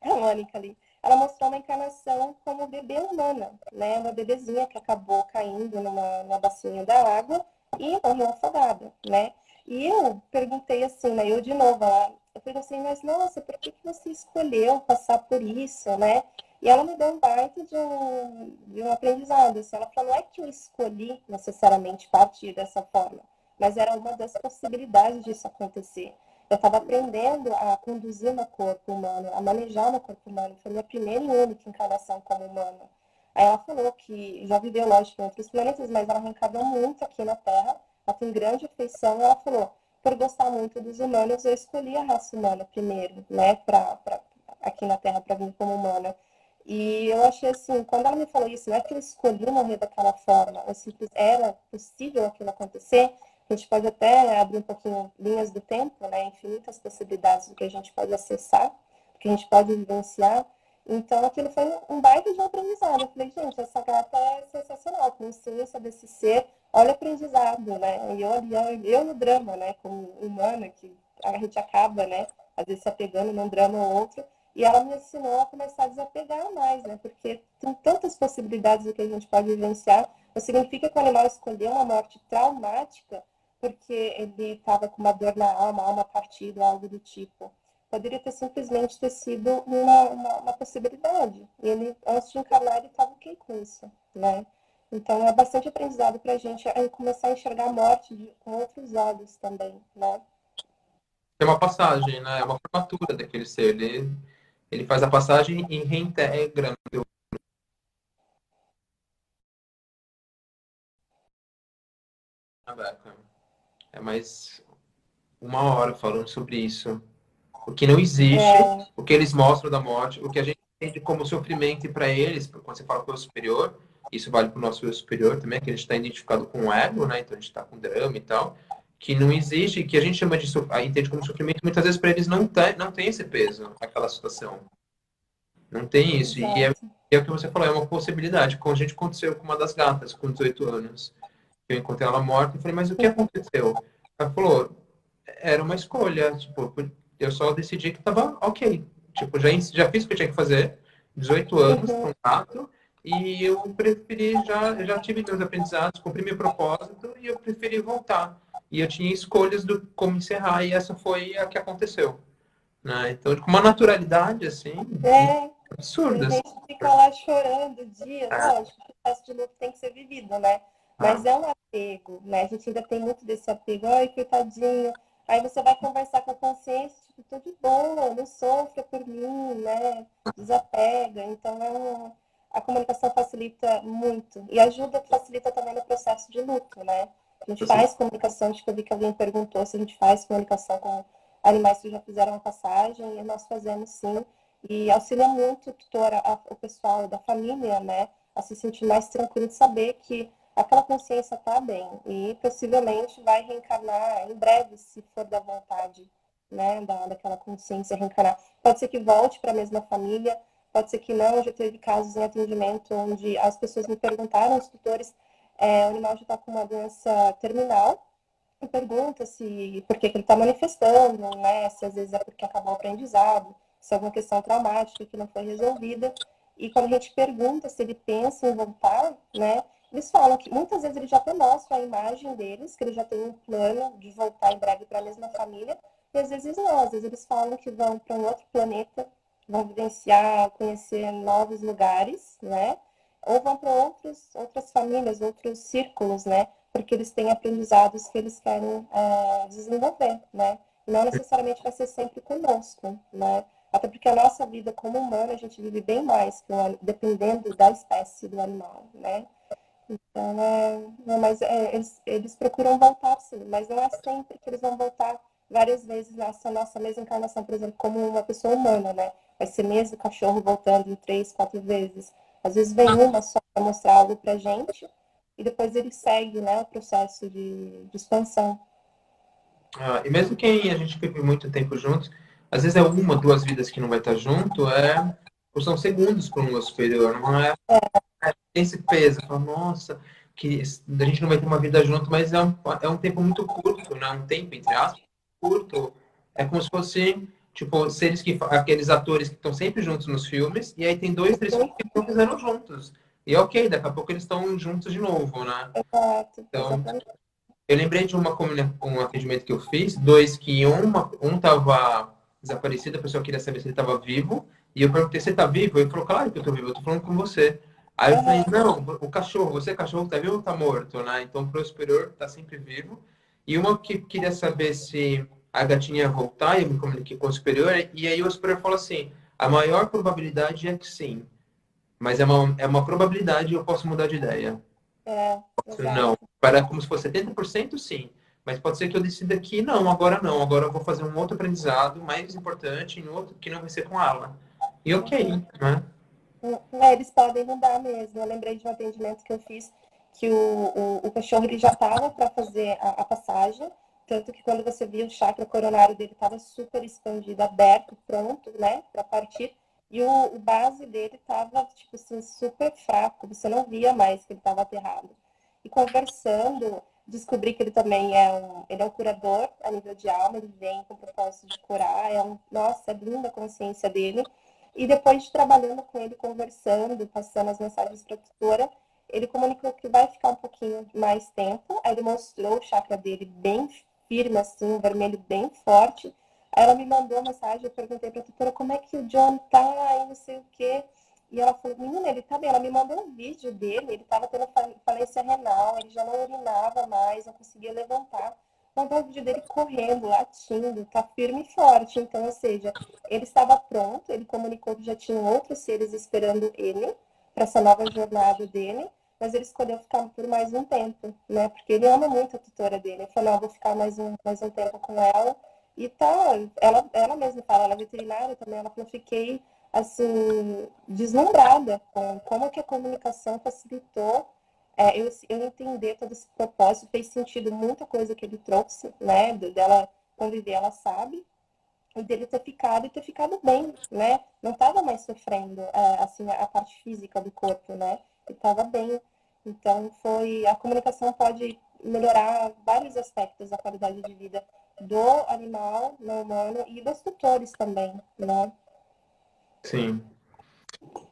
a Mônica ali, ela mostrou uma encarnação como bebê humana, né? Uma bebezinha que acabou caindo numa, numa bacia da água e morreu afogada, né? E eu perguntei assim, né? Eu de novo, ela, eu perguntei assim, mas nossa, por que, que você escolheu passar por isso, né? E ela me deu um baita de um, de um aprendizado. Assim, ela falou, não é que eu escolhi necessariamente partir dessa forma, mas era uma das possibilidades disso acontecer. Eu estava aprendendo a conduzir no corpo humano, a manejar no corpo humano. Foi minha primeira e única encarnação como humana. Aí ela falou que já viveu, lógico, em outros planetas, mas ela reencarnou muito aqui na Terra. Ela tem grande afeição. Ela falou, por gostar muito dos humanos, eu escolhi a raça humana primeiro, né, pra, pra aqui na Terra para vir como humana. E eu achei assim, quando ela me falou isso, não é que eu escolhi morrer daquela forma, eu simples, era possível aquilo acontecer. A gente pode até abrir um pouquinho linhas do tempo, né, infinitas possibilidades do que a gente pode acessar, do que a gente pode vivenciar. Então, aquilo foi um baita de aprendizado. Eu falei, gente, essa gata é sensacional, consciência desse ser, olha o aprendizado, né? E eu, eu, eu no drama, né, como humana, que a gente acaba, né, às vezes se apegando num drama ou outro, e ela me ensinou a começar a desapegar mais, né? Porque tem tantas possibilidades do que a gente pode vivenciar. Não significa que o animal escolheu uma morte traumática porque ele estava com uma dor na alma, alma partida, algo do tipo. Poderia ter simplesmente ter sido uma, uma, uma possibilidade. Ele, antes de encarnar, ele estava ok com isso, né? Então, é bastante aprendizado para a gente começar a enxergar a morte de, com outros olhos também, né? É uma passagem, né? É uma formatura daquele ser. Ele ele faz a passagem e reintegra. É mais uma hora falando sobre isso. O que não existe, é. o que eles mostram da morte, o que a gente entende como sofrimento para eles, quando você fala com o superior, isso vale para o nosso eu superior também, que a gente está identificado com o ego, né? Então a gente está com drama e tal, que não existe, que a gente chama de entende como sofrimento, muitas vezes para eles não tem, não tem esse peso, aquela situação. Não tem isso. E é, é, o que você falou, é uma possibilidade. Como a gente aconteceu com uma das gatas, com 18 anos. Eu encontrei ela morta e falei, mas o que aconteceu? Ela falou, era uma escolha. Tipo, eu só decidi que estava ok. Tipo, já, já fiz o que eu tinha que fazer. 18 anos, uhum. um gato. E eu preferi, já, já tive meus aprendizados, cumpri meu propósito e eu preferi voltar. E eu tinha escolhas do como encerrar e essa foi a que aconteceu. Né? Então, com uma naturalidade, assim, é absurdas. A gente fica lá chorando dias, é. lógico, o processo de luto tem que ser vivido, né? Mas ah. é um apego, né? A gente ainda tem muito desse apego, ai, coitadinho. Aí você vai conversar com a consciência, tipo, tô de boa, não sofra por mim, né? Desapega. Então é um... a comunicação facilita muito. E ajuda, facilita também no processo de luto, né? A gente faz comunicação, acho que eu vi que alguém perguntou se a gente faz comunicação com animais que já fizeram a passagem, e nós fazemos sim e auxilia muito o tutor, a, o pessoal da família, né, a se sentir mais tranquilo de saber que aquela consciência está bem e possivelmente vai reencarnar em breve, se for da vontade, né, da, daquela consciência reencarnar. Pode ser que volte para a mesma família, pode ser que não. Já teve casos em atendimento onde as pessoas me perguntaram, os tutores, é, o animal já está com uma doença terminal, e pergunta se por que, que ele está manifestando, né, se às vezes é porque acabou o aprendizado se é alguma questão traumática que não foi resolvida. E quando a gente pergunta se ele pensa em voltar, né, eles falam que muitas vezes eles já até a imagem deles, que eles já têm um plano de voltar em breve para a mesma família, e às vezes não, às vezes eles falam que vão para um outro planeta, vão vivenciar, conhecer novos lugares, né? Ou vão para outros, outras famílias, outros círculos, né? Porque eles têm aprendizados que eles querem é, desenvolver, né? Não necessariamente vai ser sempre conosco, né? Até porque a nossa vida como humano, a gente vive bem mais, dependendo da espécie do animal, né? Então, é, não, mas é, eles, eles procuram voltar sim, mas não é sempre que eles vão voltar várias vezes nessa nossa mesma encarnação, por exemplo, como uma pessoa humana, né? Vai ser mesmo cachorro voltando três, quatro vezes. Às vezes vem uma só para mostrar algo pra gente e depois ele segue, né, o processo de, de expansão. Ah, e mesmo quem a gente vive muito tempo juntos, às vezes é uma, duas vidas que não vai estar junto, é, são segundos para um superior, não é, é esse peso, fala, nossa, que a gente não vai ter uma vida junto, mas é um, é um tempo muito curto, né? Um tempo, entre aspas, curto. É como se fosse, tipo, seres que, aqueles atores que estão sempre juntos nos filmes, e aí tem dois, três filmes que não fizeram juntos. E ok, daqui a pouco eles estão juntos de novo, né? Então, eu lembrei de uma, um atendimento que eu fiz, dois que uma, um tava desaparecido, a pessoa queria saber se ele estava vivo. E eu perguntei, você está vivo? Ele falou, claro que eu estou vivo, eu estou falando com você. Aí eu falei, não, o cachorro, você cachorro está vivo ou está morto, né? Então o superior está sempre vivo. E uma que queria saber se a gatinha voltar, eu me comuniquei com o superior, e aí o superior falou assim, a maior probabilidade é que sim, mas é uma, é uma probabilidade eu posso mudar de ideia. É, não, para como se fosse 70% sim, mas pode ser que eu decida que não, agora não, agora eu vou fazer um outro aprendizado mais importante, em outro que não vai ser com ela. E ok, né? É, eles podem mudar mesmo. Eu lembrei de um atendimento que eu fiz que o, o, o cachorro ele já estava para fazer a, a, passagem, tanto que quando você viu o chakra coronário dele estava super expandido, aberto, pronto, né, para partir, e o, o, base dele estava tipo assim super fraco, você não via mais que ele estava aterrado. E conversando, descobri que ele também é um, ele é um curador a nível de alma, ele vem com o propósito de curar, é um, nossa, é linda a consciência dele. E depois de trabalhando com ele, conversando, passando as mensagens para a tutora, ele comunicou que vai ficar um pouquinho mais tempo. Aí ele mostrou o chakra dele bem firme, assim, um vermelho bem forte. Aí ela me mandou uma mensagem, eu perguntei para a tutora como é que o John tá e não sei o quê. E ela falou, menina, ele tá bem. Ela me mandou um vídeo dele, ele tava tendo falência renal, ele já não urinava mais, não conseguia levantar mandou o vídeo dele correndo, latindo, tá firme e forte. Então, ou seja, ele estava pronto, ele comunicou que já tinham outros seres esperando ele para essa nova jornada dele, mas ele escolheu ficar por mais um tempo, né? Porque ele ama muito a tutora dele. Ele falou, não, vou ficar mais um, mais um tempo com ela. E tá, ela, ela mesma fala, ela é veterinária também, ela falou, fiquei assim, deslumbrada com como que a comunicação facilitou é, eu, eu entender todo esse propósito, fez sentido muita coisa que ele trouxe, né? Dela conviver, ela sabe, e dele ter ficado e ter ficado bem, né? Não estava mais sofrendo, é, assim, a parte física do corpo, né? Ele estava bem. Então, foi... A comunicação pode melhorar vários aspectos da qualidade de vida do animal, no humano, e dos tutores também, né? Sim.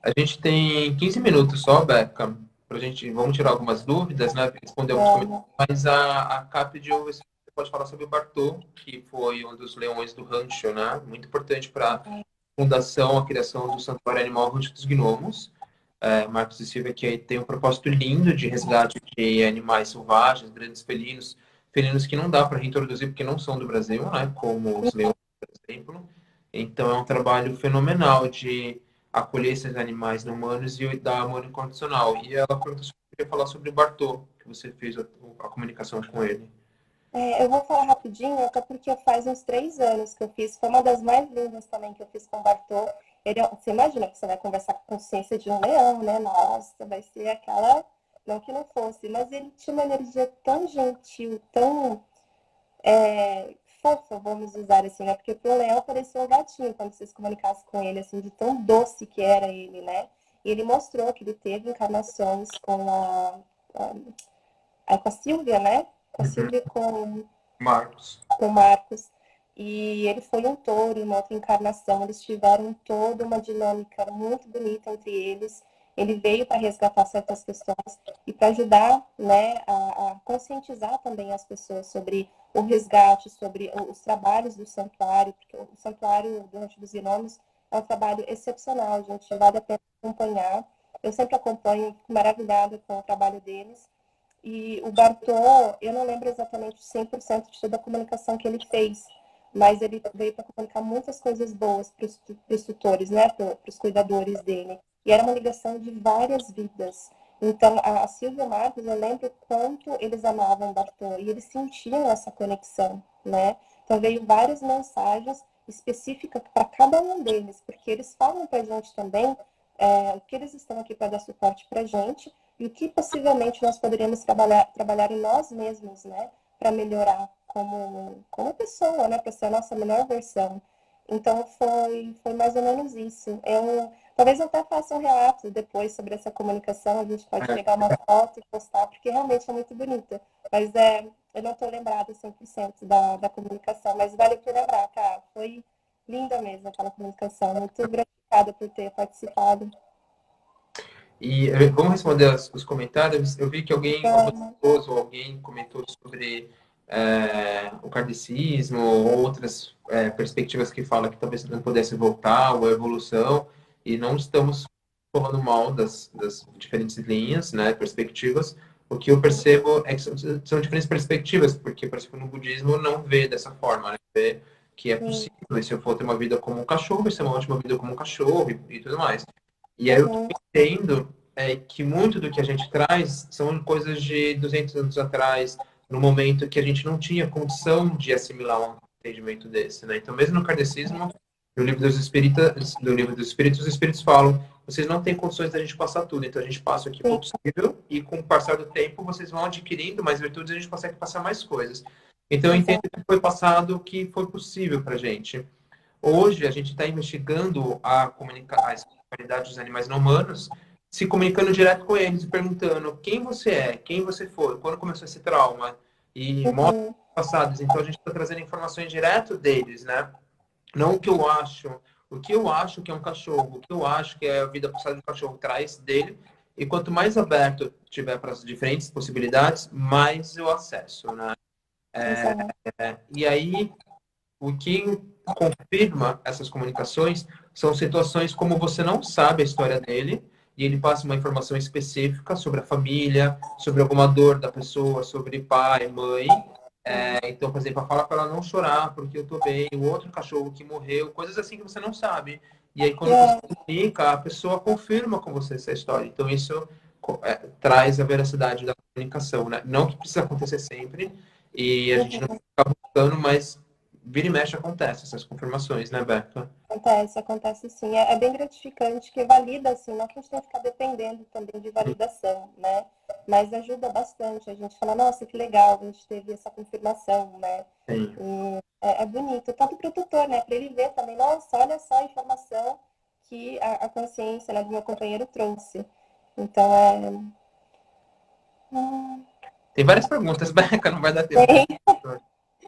A gente tem 15 minutos só, Beca pra gente, vamos tirar algumas dúvidas, né? Responder alguns é. comentários. Mas a, a Capd, você pode falar sobre o Bartô, que foi um dos leões do rancho, né? Muito importante para a fundação, a criação do Santuário Animal Rancho dos Gnomos. É, Marcos e Silvia, que tem um propósito lindo de resgate de animais selvagens, grandes felinos, felinos que não dá para reintroduzir porque não são do Brasil, né? Como os leões, por exemplo. Então é um trabalho fenomenal de acolher esses animais não humanos e dar amor incondicional. E ela queria falar sobre o Bartô, que você fez a, a comunicação com ele. É, eu vou falar rapidinho, até porque faz uns três anos que eu fiz. Foi uma das mais lindas também que eu fiz com o Bartô. Ele, é, você imagina que você vai conversar com a consciência de um leão, né? Nossa, vai ser aquela. Não que não fosse, mas ele tinha uma energia tão gentil, tão é, fofa, vamos usar assim, né? Porque pro leão parecia um gatinho quando vocês comunicassem com ele, assim, de tão doce que era ele, né? E ele mostrou que ele teve encarnações com a, a, com a Silvia, né? Com a uhum. Silvia com Marcos. Com Marcos. E ele foi um touro em uma outra encarnação. Eles tiveram toda uma dinâmica muito bonita entre eles. Ele veio para resgatar certas questões e para ajudar né, a, a, conscientizar também as pessoas sobre o resgate, sobre os trabalhos do santuário, porque o santuário do Rancho dos é um trabalho excepcional, gente, vale a pena acompanhar. Eu sempre acompanho, fico maravilhada com o trabalho deles. E o Bartô, eu não lembro exatamente 100% de toda a comunicação que ele fez, mas ele veio para comunicar muitas coisas boas para os tutores, né, para os cuidadores dele. E era uma ligação de várias vidas. Então, a Silvia Marcos, eu lembro quanto eles amavam Bartô e eles sentiam essa conexão, né? Então, veio várias mensagens específicas para cada um deles, porque eles falam para a gente também é, o que eles estão aqui para dar suporte para a gente e o que possivelmente nós poderíamos trabalhar, trabalhar em nós mesmos, né? Para melhorar como, como pessoa, né? Para ser a nossa melhor versão. Então, foi, foi mais ou menos isso. Eu, Talvez eu até faça um relato depois sobre essa comunicação, a gente pode é. pegar uma foto e postar, porque realmente é muito bonita. Mas é, eu não estou lembrada 100% da, da comunicação, mas vale por lembrar, tá? Foi linda mesmo aquela comunicação. Muito gratificada por ter participado. E eh, vamos responder os comentários. Eu vi que alguém, ou alguém comentou sobre é, o kardecismo ou outras é, perspectivas que fala que talvez não pudesse voltar, ou a evolução e não estamos falando mal das, das diferentes linhas, né, perspectivas, O que eu percebo é que são, são diferentes perspectivas, porque, por exemplo, no budismo não vê dessa forma, né? Vê que é possível, e se eu for ter uma vida como um cachorro, vai ser uma ótima vida como um cachorro e, e tudo mais. E aí eu tô entendo é, que muito do que a gente traz são coisas de 200 anos atrás, no momento que a gente não tinha condição de assimilar um entendimento desse, né? Então, mesmo no kardecismo, no livro dos espíritas, no livro dos espíritos, os espíritos falam, vocês não têm condições da gente passar tudo, então a gente passa o que for possível e com o passar do tempo vocês vão adquirindo mais virtudes e a gente consegue passar mais coisas. Então, eu entendo que foi passado o que foi possível para a gente. Hoje, a gente está investigando a, comunica a espiritualidade dos animais não humanos, se comunicando direto com eles e perguntando quem você é, quem você foi, quando começou esse trauma e uhum. passados. Então, a gente está trazendo informações direto deles, né? Não o que eu acho, o que eu acho que é um cachorro, o que eu acho que é a vida passada do cachorro traz dele. E quanto mais aberto tiver para as diferentes possibilidades, mais eu acesso, né? É, é, e aí, o que confirma essas comunicações são situações como você não sabe a história dele e ele passa uma informação específica sobre a família, sobre alguma dor da pessoa, sobre pai, mãe. É, então, por exemplo, fala para ela não chorar porque eu tô bem, o outro cachorro que morreu, coisas assim que você não sabe. E aí, quando você comunica, a pessoa confirma com você essa história. Então, isso é, traz a veracidade da comunicação, né? Não que precisa acontecer sempre, e a gente não fica buscando, mas vira e mexe acontece essas confirmações, né, Beca? Acontece, acontece sim. É, é, bem gratificante que valida, assim, não que a gente tenha que ficar dependendo também de validação, né? Mas ajuda bastante. A gente fala, nossa, que legal, a gente teve essa confirmação, né? Sim. É, é, bonito, tanto para o tutor, né? Para ele ver também, nossa, olha só a informação que a, a consciência né, do meu companheiro trouxe. Então, é... Hum, tem várias perguntas, Beca, não vai dar tempo.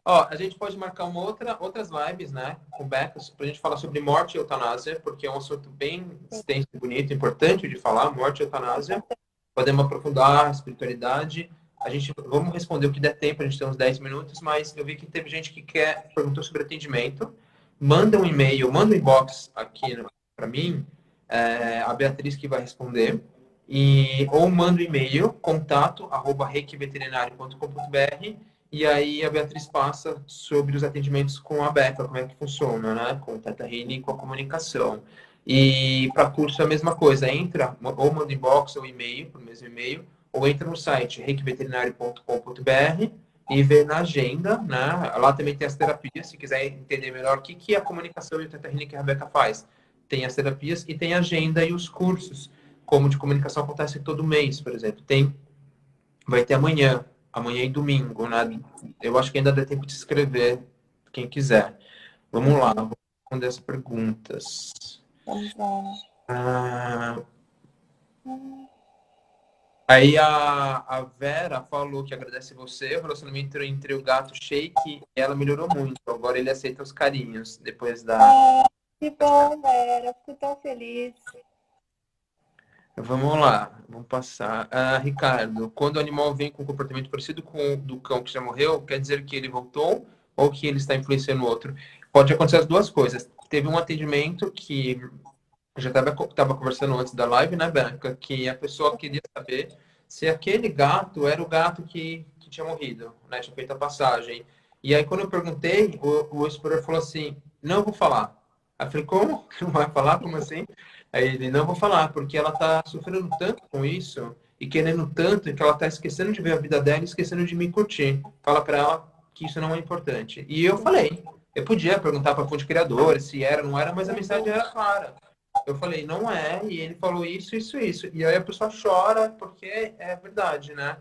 Ó, a gente pode marcar uma outra, outras lives, né, com Beca, para a gente falar sobre morte e eutanásia, porque é um assunto bem extenso, bonito, importante de falar, morte e eutanásia. Podemos aprofundar a espiritualidade. A gente, vamos responder o que der tempo, a gente tem uns 10 minutos, mas eu vi que teve gente que quer, perguntou sobre atendimento. Manda um e-mail, manda um inbox aqui para mim, é, a Beatriz que vai responder e ou manda um e-mail contato arroba reikiveterinário.com.br e aí a Beatriz passa sobre os atendimentos com a Beca, como é que funciona, né? Com o Teta Healing com a comunicação. E para curso é a mesma coisa, entra ou manda inbox ou e-mail, o mesmo e-mail, ou entra no site reikiveterinário.com.br e vê na agenda, né? Lá também tem as terapias, se quiser entender melhor o que, que é a comunicação e o Teta Healing que a Rebeca faz. Tem as terapias e tem a agenda e os cursos como de comunicação acontece todo mês, por exemplo. Tem, vai ter amanhã, amanhã e domingo, né? Eu acho que ainda dá tempo de escrever, quem quiser. Vamos lá, vou responder as perguntas. Ah, aí a, a Vera falou que agradece você, o relacionamento entre o gato Shake ela melhorou muito. Agora ele aceita os carinhos depois da. Ah, que bom, Vera, fico tão feliz. Vamos lá, vamos passar. Ah, Ricardo, quando o animal vem com um comportamento parecido com o do cão que já morreu, quer dizer que ele voltou ou que ele está influenciando o outro? Pode acontecer as duas coisas. Teve um atendimento que já estava conversando antes da live, né, Branca? Que a pessoa queria saber se aquele gato era o gato que, que tinha morrido, né? Tinha feito a passagem. E aí, quando eu perguntei, o, o explorador falou assim: não vou falar. Aí eu falei: como? Não vai falar? Como assim? Aí ele, não vou falar, porque ela tá sofrendo tanto com isso e querendo tanto que ela tá esquecendo de ver a vida dela e esquecendo de me curtir. Fala para ela que isso não é importante. E eu falei, eu podia perguntar para a fonte criadora se era, não era, mas a mensagem era clara. Eu falei, não é, e ele falou isso, isso, isso. E aí a pessoa chora porque é verdade, né?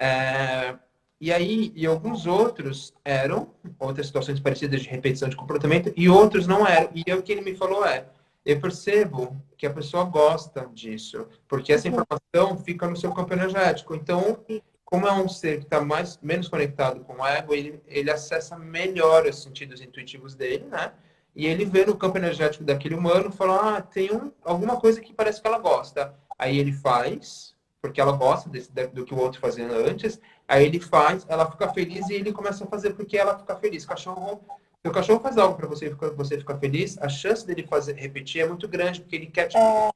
É... E aí, e alguns outros eram, outras situações parecidas de repetição de comportamento, e outros não eram. E o que ele me falou é, eu percebo que a pessoa gosta disso, porque essa uhum. informação fica no seu campo energético. Então, como é um ser que está mais menos conectado com o ego, ele, ele acessa melhor os sentidos intuitivos dele, né? E ele vê no campo energético daquele humano fala, ah, tem um, alguma coisa que parece que ela gosta. Aí ele faz, porque ela gosta desse, do que o outro fazia antes. Aí ele faz, ela fica feliz e ele começa a fazer porque ela fica feliz. Cachorro o cachorro faz algo para você você ficar feliz, a chance dele fazer repetir é muito grande, porque ele quer te. É...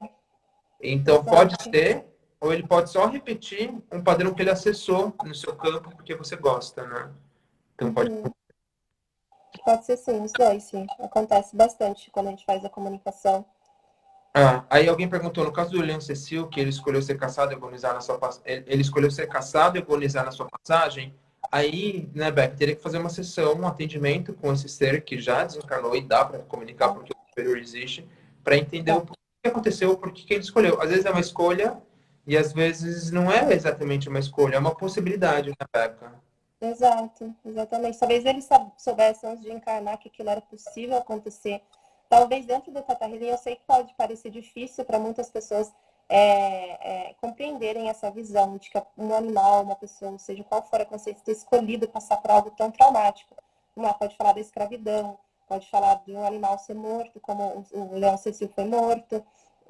Então, pode ser ou ele pode só repetir um padrão que ele acessou no seu campo porque você gosta, né? Então pode. Sim. Pode ser sim, os dois, sim. Acontece bastante quando a gente faz a comunicação. Ah, aí alguém perguntou, no caso do Leon Cecil, que ele escolheu ser caçado e agonizar na sua ele escolheu ser caçado e agonizar na sua passagem, aí, né, Beck, teria que fazer uma sessão, um atendimento com esse ser que já desencarnou e dá para comunicar porque o superior existe, para entender o que aconteceu, por que ele escolheu. Às vezes é uma escolha e às vezes não é exatamente uma escolha, é uma possibilidade, né, Becca? Exato, exatamente. Talvez ele soubesse antes de encarnar que aquilo era possível acontecer. Talvez dentro do Tata Healing, eu sei que pode parecer difícil para muitas pessoas é, é, compreenderem essa visão de que um animal, uma pessoa, seja qual for a consciência, ter escolhido passar por algo tão traumático. Uma pode falar da escravidão, pode falar de um animal ser morto, como o leão Cecil foi morto,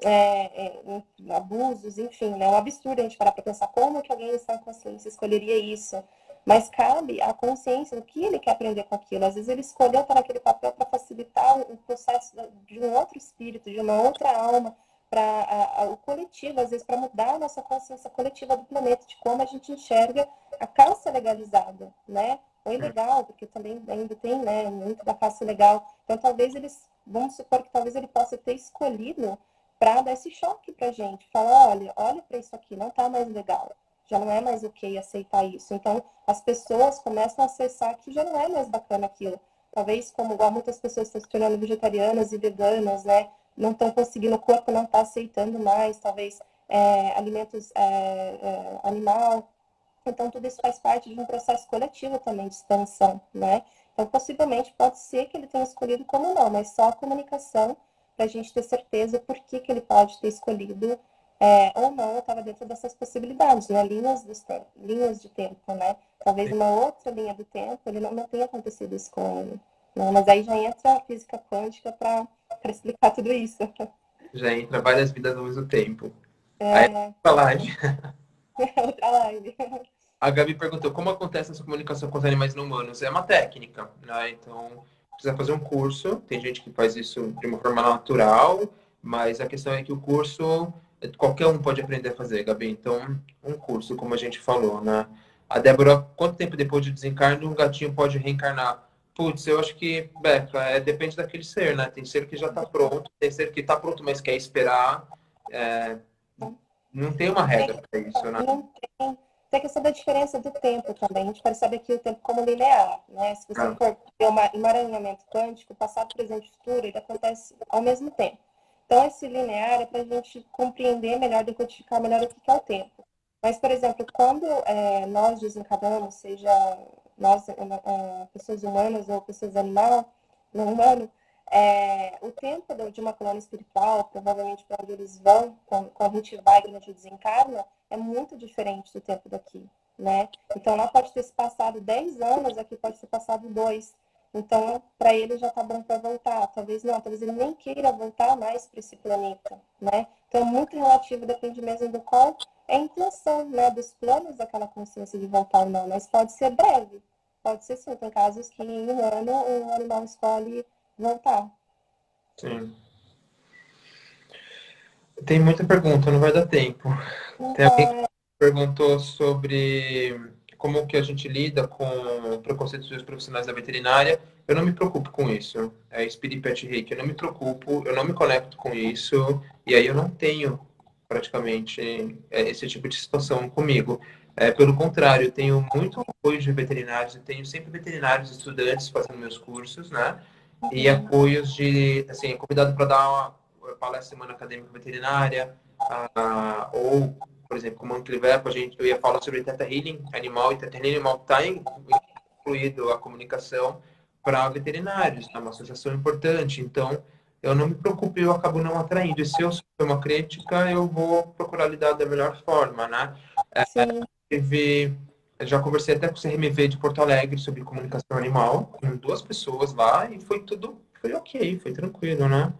é, é, abusos, enfim, né? é um absurdo a gente parar para pensar como que alguém em sã consciência escolheria isso. Mas cabe a consciência do que ele quer aprender com aquilo. Às vezes ele escolheu estar naquele papel para facilitar o processo de um outro espírito, de uma outra alma, para o coletivo, às vezes para mudar a nossa consciência coletiva do planeta, de como a gente enxerga a caça legalizada, né? Ou ilegal, porque também ainda tem, né, muito da caça legal. Então talvez eles, vamos supor que talvez ele possa ter escolhido para dar esse choque para a gente. Falar, olha, olha para isso aqui, não está mais legal. Já não é mais ok aceitar isso. Então, as pessoas começam a acessar que já não é mais bacana aquilo. Talvez, como igual muitas pessoas estão se tornando vegetarianas e veganas, né? Não estão conseguindo, o corpo não está aceitando mais, talvez, é, alimentos é, é, animal. Então, tudo isso faz parte de um processo coletivo também de expansão, né? Então, possivelmente, pode ser que ele tenha escolhido como não, mas só a comunicação para a gente ter certeza por que, que ele pode ter escolhido é, ou não estava dentro dessas possibilidades, né? linhas, dos linhas de tempo, né? Talvez uma outra linha do tempo ele não, não tenha acontecido isso com ele. Né? Mas aí já entra a física quântica para explicar tudo isso. Já entra várias vidas ao mesmo tempo. É... Aí, outra live. outra live. A Gabi perguntou como acontece essa comunicação com os animais não humanos. É uma técnica, né? Então, precisa fazer um curso. Tem gente que faz isso de uma forma natural, mas a questão é que o curso qualquer um pode aprender a fazer, Gabi. Então, um curso, como a gente falou, né? A Débora, quanto tempo depois de desencarne um gatinho pode reencarnar? Putz, eu acho que, Beca, é, depende daquele ser, né? Tem ser que já está pronto, tem ser que está pronto, mas quer esperar. É, não tem uma regra para isso, né? Não tem tem a questão da diferença do tempo também. A gente percebe aqui o tempo como linear, né? Se você ah. for ter um emaranhamento quântico, passado, presente e futuro, ele acontece ao mesmo tempo. Então, esse linear é para a gente compreender melhor, decodificar melhor o que é o tempo. Mas, por exemplo, quando é, nós desencarnamos, seja nós, é, pessoas humanas ou pessoas animal, não humano, é, o tempo de uma colônia espiritual, provavelmente para onde eles vão, quando, a gente vai e a gente desencarna, é muito diferente do tempo daqui, né? Então, lá pode ter se passado 10 anos, aqui pode ter passado 2. Então, para ele já está bom para voltar. Talvez não, talvez ele nem queira voltar mais para esse planeta, né? Então, é muito relativo, depende mesmo do qual é a intenção, né? Dos planos daquela consciência de voltar ou não. Mas pode ser breve, pode ser sim. Tem casos que em um ano o animal escolhe voltar. Sim. Tem muita pergunta, não vai dar tempo. Tem alguém que perguntou sobre como que a gente lida com preconceitos dos profissionais da veterinária. Eu não me preocupo com isso. É Spirit Pet Reiki, eu não me preocupo, eu não me conecto com isso. E aí eu não tenho praticamente é, esse tipo de situação comigo. É, pelo contrário, eu tenho muito apoio de veterinários, eu tenho sempre veterinários estudantes fazendo meus cursos, né? e apoios de, assim, convidado para dar uma palestra semana acadêmica veterinária, uh, ou, por exemplo, como Anclivepo, a gente, eu ia falar sobre Teta Healing animal, e Teta Healing animal está incluído a comunicação para veterinários, é uma associação importante, então eu não me preocupo, eu acabo não atraindo, e se eu sofrer uma crítica, eu vou procurar lidar da melhor forma, né? É, teve eu já conversei até com o CRMV de Porto Alegre sobre comunicação animal, com duas pessoas lá, e foi tudo, foi ok, foi tranquilo, né?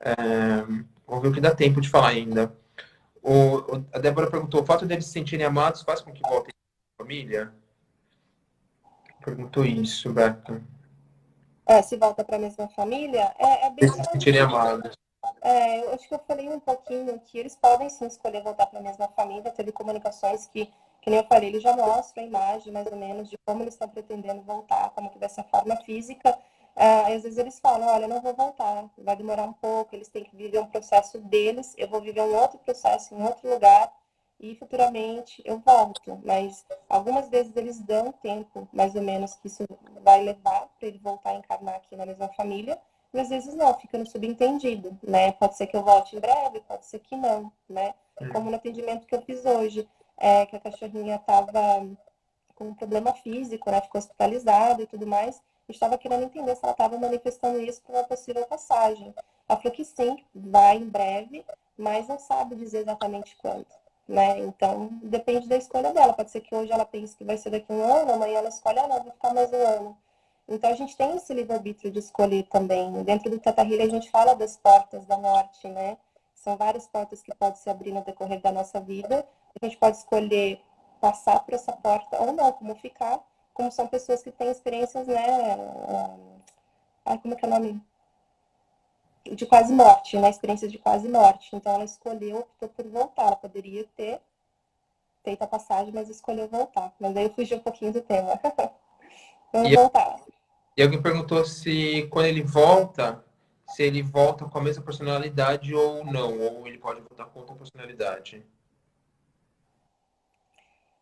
É, vamos ver o que dá tempo de falar ainda. O, a Débora perguntou, o fato deles se sentirem amados faz com que voltem à família? Perguntou isso, Beca. É, se volta para a mesma família, é, é bem... Se sentirem amados. É, eu acho que eu falei um pouquinho que eles podem sim escolher voltar para a mesma família. Teve comunicações que, que nem eu falei, ele já mostra a imagem mais ou menos de como eles estão pretendendo voltar, como que vai ser a forma física. Uh, às vezes eles falam, olha, eu não vou voltar, vai demorar um pouco, eles têm que viver um processo deles, eu vou viver um outro processo em outro lugar e futuramente eu volto. Mas algumas vezes eles dão tempo, mais ou menos, que isso vai levar para ele voltar a encarnar aqui na mesma família, e às vezes não, fica no subentendido, né? Pode ser que eu volte em breve, pode ser que não, né? Como no atendimento que eu fiz hoje, é, que a cachorrinha estava com um problema físico, né? Ficou hospitalizada e tudo mais, estava querendo entender se ela estava manifestando isso para uma possível passagem. Ela falou que sim, vai em breve, mas não sabe dizer exatamente quando. Né? Então, depende da escolha dela. Pode ser que hoje ela pense que vai ser daqui a um ano, amanhã ela escolhe, ah, não, vou ficar mais um ano. Então, a gente tem esse livre-arbítrio de escolher também. Dentro do Healing, a gente fala das portas da morte, né? São várias portas que podem se abrir no decorrer da nossa vida. A gente pode escolher passar por essa porta ou não, como ficar, como são pessoas que têm experiências, né? Ah, como é que é o nome? De quase morte, né? Experiências de quase morte. Então ela escolheu, optou por voltar. Ela poderia ter feito a passagem, mas escolheu voltar. Mas daí eu fugi um pouquinho do tema. Vamos e, voltar. E alguém perguntou se quando ele volta, se ele volta com a mesma personalidade ou não, ou ele pode voltar com outra personalidade.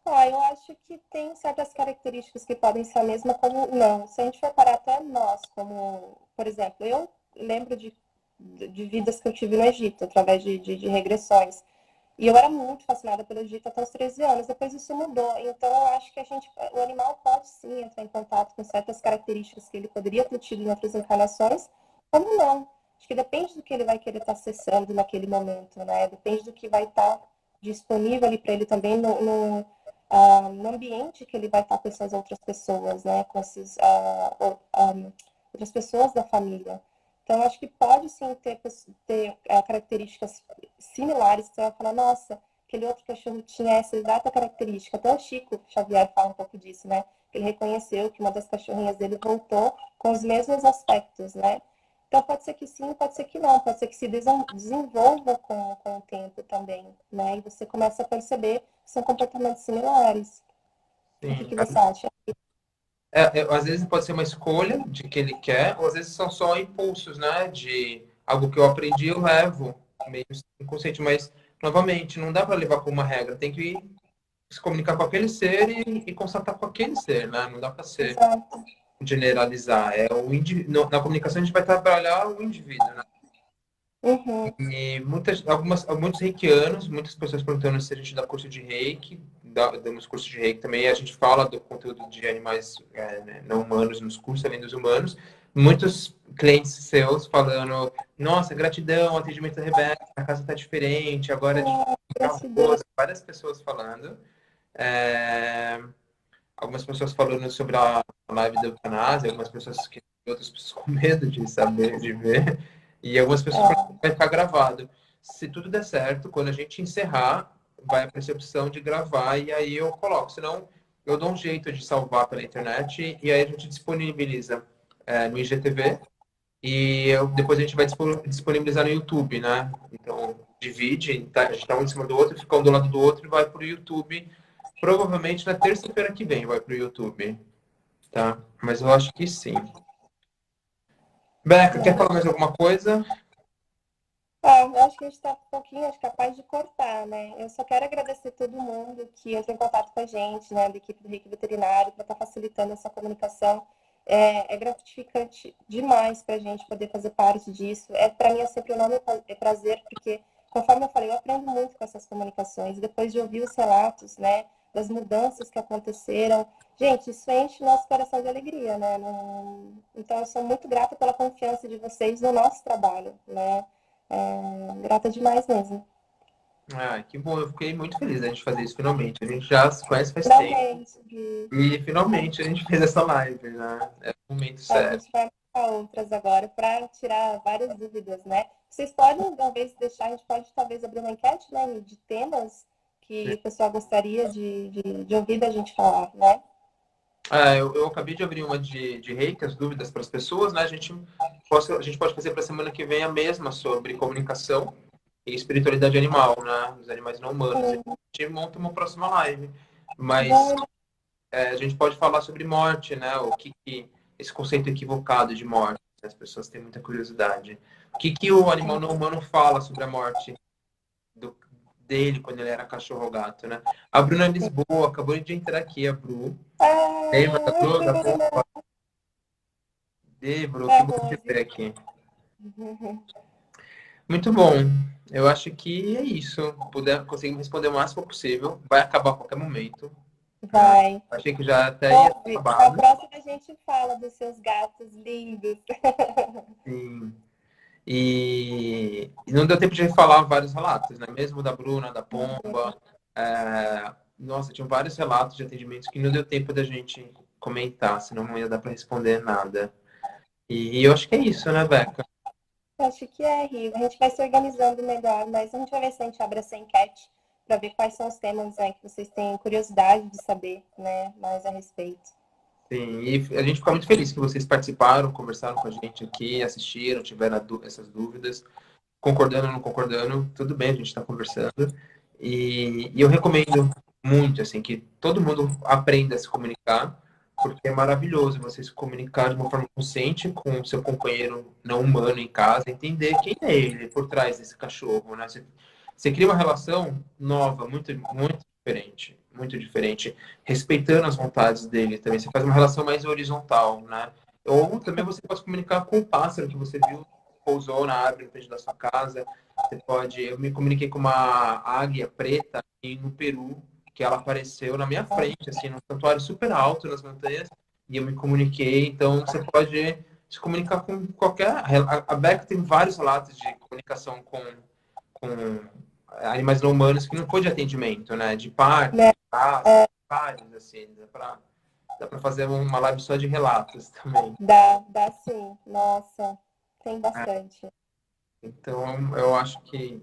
Ah, eu acho que tem certas características que podem ser a mesma como não. Se a gente for parar até nós, como, por exemplo, eu lembro de, de vidas que eu tive no Egito, através de, de, de regressões. E eu era muito fascinada pelo Egito até os 13 anos, depois isso mudou. Então eu acho que a gente, o animal pode sim entrar em contato com certas características que ele poderia ter tido em outras encarnações, como não. Acho que depende do que ele vai querer estar acessando naquele momento, né? Depende do que vai estar disponível ali para ele também no, no uh, no ambiente que ele vai estar com essas outras pessoas, né? Com esses, uh, um, outras pessoas da família. Então, acho que pode sim ter, ter uh, características similares. Você vai falar, nossa, aquele outro cachorro tinha essa exata característica. Até o Chico Xavier fala um pouco disso, né? Ele reconheceu que uma das cachorrinhas dele voltou com os mesmos aspectos, né? Então, pode ser que sim, pode ser que não, pode ser que se desenvolva com, com o tempo também, né? E você começa a perceber que são comportamentos similares. Sim. O que, que você acha? É, é, às vezes pode ser uma escolha de que ele quer, ou às vezes são só impulsos, né? De algo que eu aprendi, eu levo, meio inconsciente, mas, novamente, não dá para levar como uma regra, tem que se comunicar com aquele ser e, e constatar com aquele ser, né? Não dá para ser. Exato generalizar. É o indi... Na comunicação a gente vai trabalhar o indivíduo, né? Uhum. E muitas, algumas, muitos reikianos, muitas pessoas perguntando se a gente dá curso de reiki, dá, damos curso de reiki também, a gente fala do conteúdo de animais é, né, não humanos nos cursos, além dos humanos. Muitos clientes seus falando, nossa, gratidão, atendimento da Rebeca, a casa tá diferente, agora é, várias pessoas falando. É algumas pessoas falando sobre a live da eutanásia, algumas pessoas que outras pessoas com medo de saber, de ver, e algumas pessoas é. vai ficar gravado. Se tudo der certo, quando a gente encerrar, vai aparecer a opção de gravar e aí eu coloco. Senão, eu dou um jeito de salvar pela internet e aí a gente disponibiliza é, no IGTV e eu, depois a gente vai disponibilizar no YouTube, né? Então, divide, tá, a gente tá um em cima do outro, fica um do lado do outro e vai para o YouTube Provavelmente na terça-feira que vem vai para o YouTube. Tá? Mas eu acho que sim. Beca, quer falar mais alguma coisa? Ah, eu acho que a gente está um pouquinho acho, capaz de cortar, né? Eu só quero agradecer todo mundo que entra em contato com a gente, né, da equipe do Reiki Veterinário, para estar tá facilitando essa comunicação. É, é gratificante demais para a gente poder fazer parte disso. É Para mim é sempre um enorme prazer, porque, conforme eu falei, eu aprendo muito com essas comunicações. Depois de ouvir os relatos, né, das mudanças que aconteceram. Gente, isso enche nosso coração de alegria, né? Então, eu sou muito grata pela confiança de vocês no nosso trabalho, né? É, grata demais mesmo. Ah, que bom, eu fiquei muito feliz a gente fazer isso finalmente. A gente já se conhece faz finalmente, tempo. E finalmente a gente fez essa live, né? É o momento certo. A gente vai outras agora para tirar várias dúvidas, né? Vocês podem, talvez, deixar, a gente pode talvez abrir uma enquete, né, de temas que o pessoal gostaria de, de, de ouvir da gente falar, né? É, eu, eu, acabei de abrir uma de, de reiki, as dúvidas para as pessoas, né? A gente, possa, a gente pode fazer para a semana que vem a mesma sobre comunicação e espiritualidade animal, né? Os animais não humanos. A gente monta uma próxima live. Mas é, a gente pode falar sobre morte, né? O que, que esse conceito equivocado de morte. As pessoas têm muita curiosidade. O que, que o animal não humano fala sobre a morte do, dele quando ele era cachorro gato, né? A Bruna Lisboa acabou de entrar aqui, a Bru. Lembra da Bru? Da Bru? Bru, que bom te ver aqui. Muito bom. Eu acho que é isso. Puder, conseguir responder o máximo possível. Vai acabar a qualquer momento. Vai. Achei que já até ia acabar. Na próxima a gente fala dos seus gatos lindos. Sim. E, e não deu tempo de falar vários relatos, né? Mesmo da Bruna, da Pomba. É... Nossa, tinham vários relatos de atendimentos que não deu tempo da gente comentar, senão não ia dar para responder nada. E eu acho que é isso, né, Beca? Acho que é, Rio. A gente vai se organizando melhor, mas a gente vai ver se a gente abre essa enquete para ver quais são os temas né, que vocês têm curiosidade de saber né, mais a respeito. Sim, e a gente fica muito feliz que vocês participaram, conversaram com a gente aqui, assistiram, tiveram essas dúvidas, concordando ou não concordando, tudo bem, a gente está conversando. E, e, eu recomendo muito, assim, que todo mundo aprenda a se comunicar, porque é maravilhoso você se comunicar de uma forma consciente com o seu companheiro não humano em casa, entender quem é ele por trás desse cachorro, né? Você, você cria uma relação nova, muito, muito diferente, muito diferente, respeitando as vontades dele também. Você faz uma relação mais horizontal, né? Ou também você pode comunicar com o pássaro que você viu pousou na árvore na frente da sua casa. Você pode. Eu me comuniquei com uma águia preta no Peru, que ela apareceu na minha frente, assim, num santuário super alto nas montanhas, e eu me comuniquei. Então, você pode se comunicar com qualquer. A Beck tem vários relatos de comunicação com, com animais não humanos que não foi de atendimento, né? De parques, é. É. vários, assim, dá pra, dá pra fazer uma live só de relatos também. Dá, dá sim. Nossa, tem bastante. É. Então, eu acho que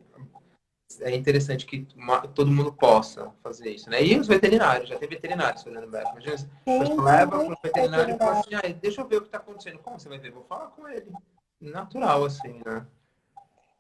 é interessante que todo mundo possa fazer isso, né? E os veterinários, já tem veterinários fazendo back. Imagina, você leva para o veterinário e fala assim, ah, deixa eu ver o que está acontecendo. Como você vai ver? Vou falar com ele. Natural, assim, né?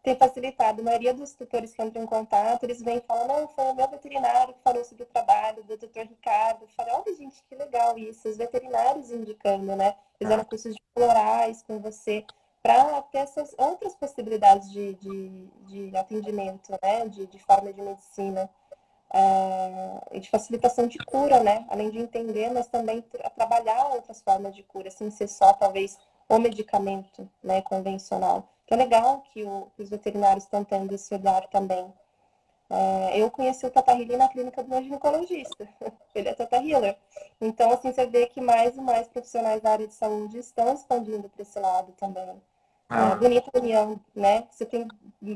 Tem facilitado. A maioria dos tutores que entram em contato, eles vêm e falam, não, foi o meu veterinário que falou sobre o trabalho do doutor Ricardo. Eu falei, olha, gente, que legal isso. Os veterinários indicando, né? Fizeram cursos de florais com você para ter essas outras possibilidades de, de, de atendimento, né? De, de forma de medicina. É, de facilitação de cura, né? Além de entender, mas também tra trabalhar outras formas de cura, sem ser só, talvez, o medicamento né, convencional. Que é legal que, o, que os veterinários estão tendo esse olhar também. É, eu conheci o Tata Healing na clínica do meu ginecologista. Ele é Tata Healer. Então, assim, você vê que mais e mais profissionais da área de saúde estão expandindo para esse lado também. Ah. É, bonita união, né? Você tem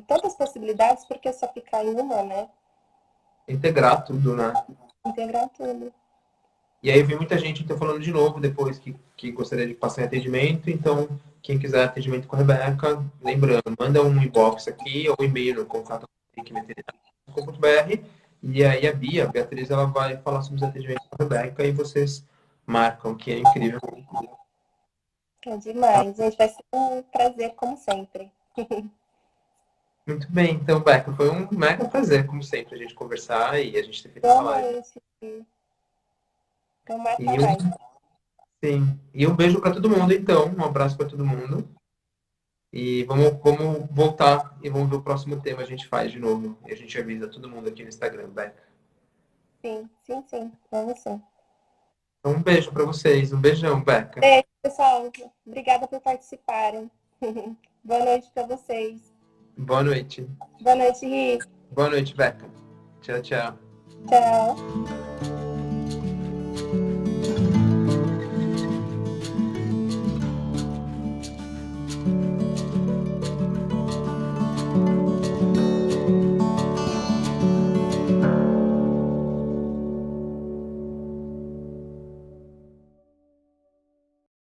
tantas possibilidades, porque só ficar em uma, né? Integrar tudo, né? Integrar tudo. E aí vem muita gente então falando de novo depois que, que gostaria de passar em atendimento. Então, quem quiser atendimento com a Rebeca, lembrando, manda um inbox aqui ou um e-mail no e aí a Bia, a Beatriz, ela vai falar sobre os atendimentos com a Rebeca e vocês marcam, que é incrível. É demais, gente. Vai ser um prazer, como sempre. Muito bem, então, Beca, foi um mega prazer, como sempre, a gente conversar e a gente ter feito essa live. Então, mais e um, Sim. E um beijo para todo mundo, então. Um abraço para todo mundo. E vamos, vamos voltar e vamos ver o próximo tema a gente faz de novo. E a gente avisa todo mundo aqui no Instagram, Beca. Sim, sim, sim. Vamos sim. Então, um beijo para vocês. Um beijão, Beca. Beijo, pessoal. Obrigada por participarem. Boa noite para vocês. Boa noite. Boa noite, Rick. Boa noite, Beca. Tchau, tchau. Tchau.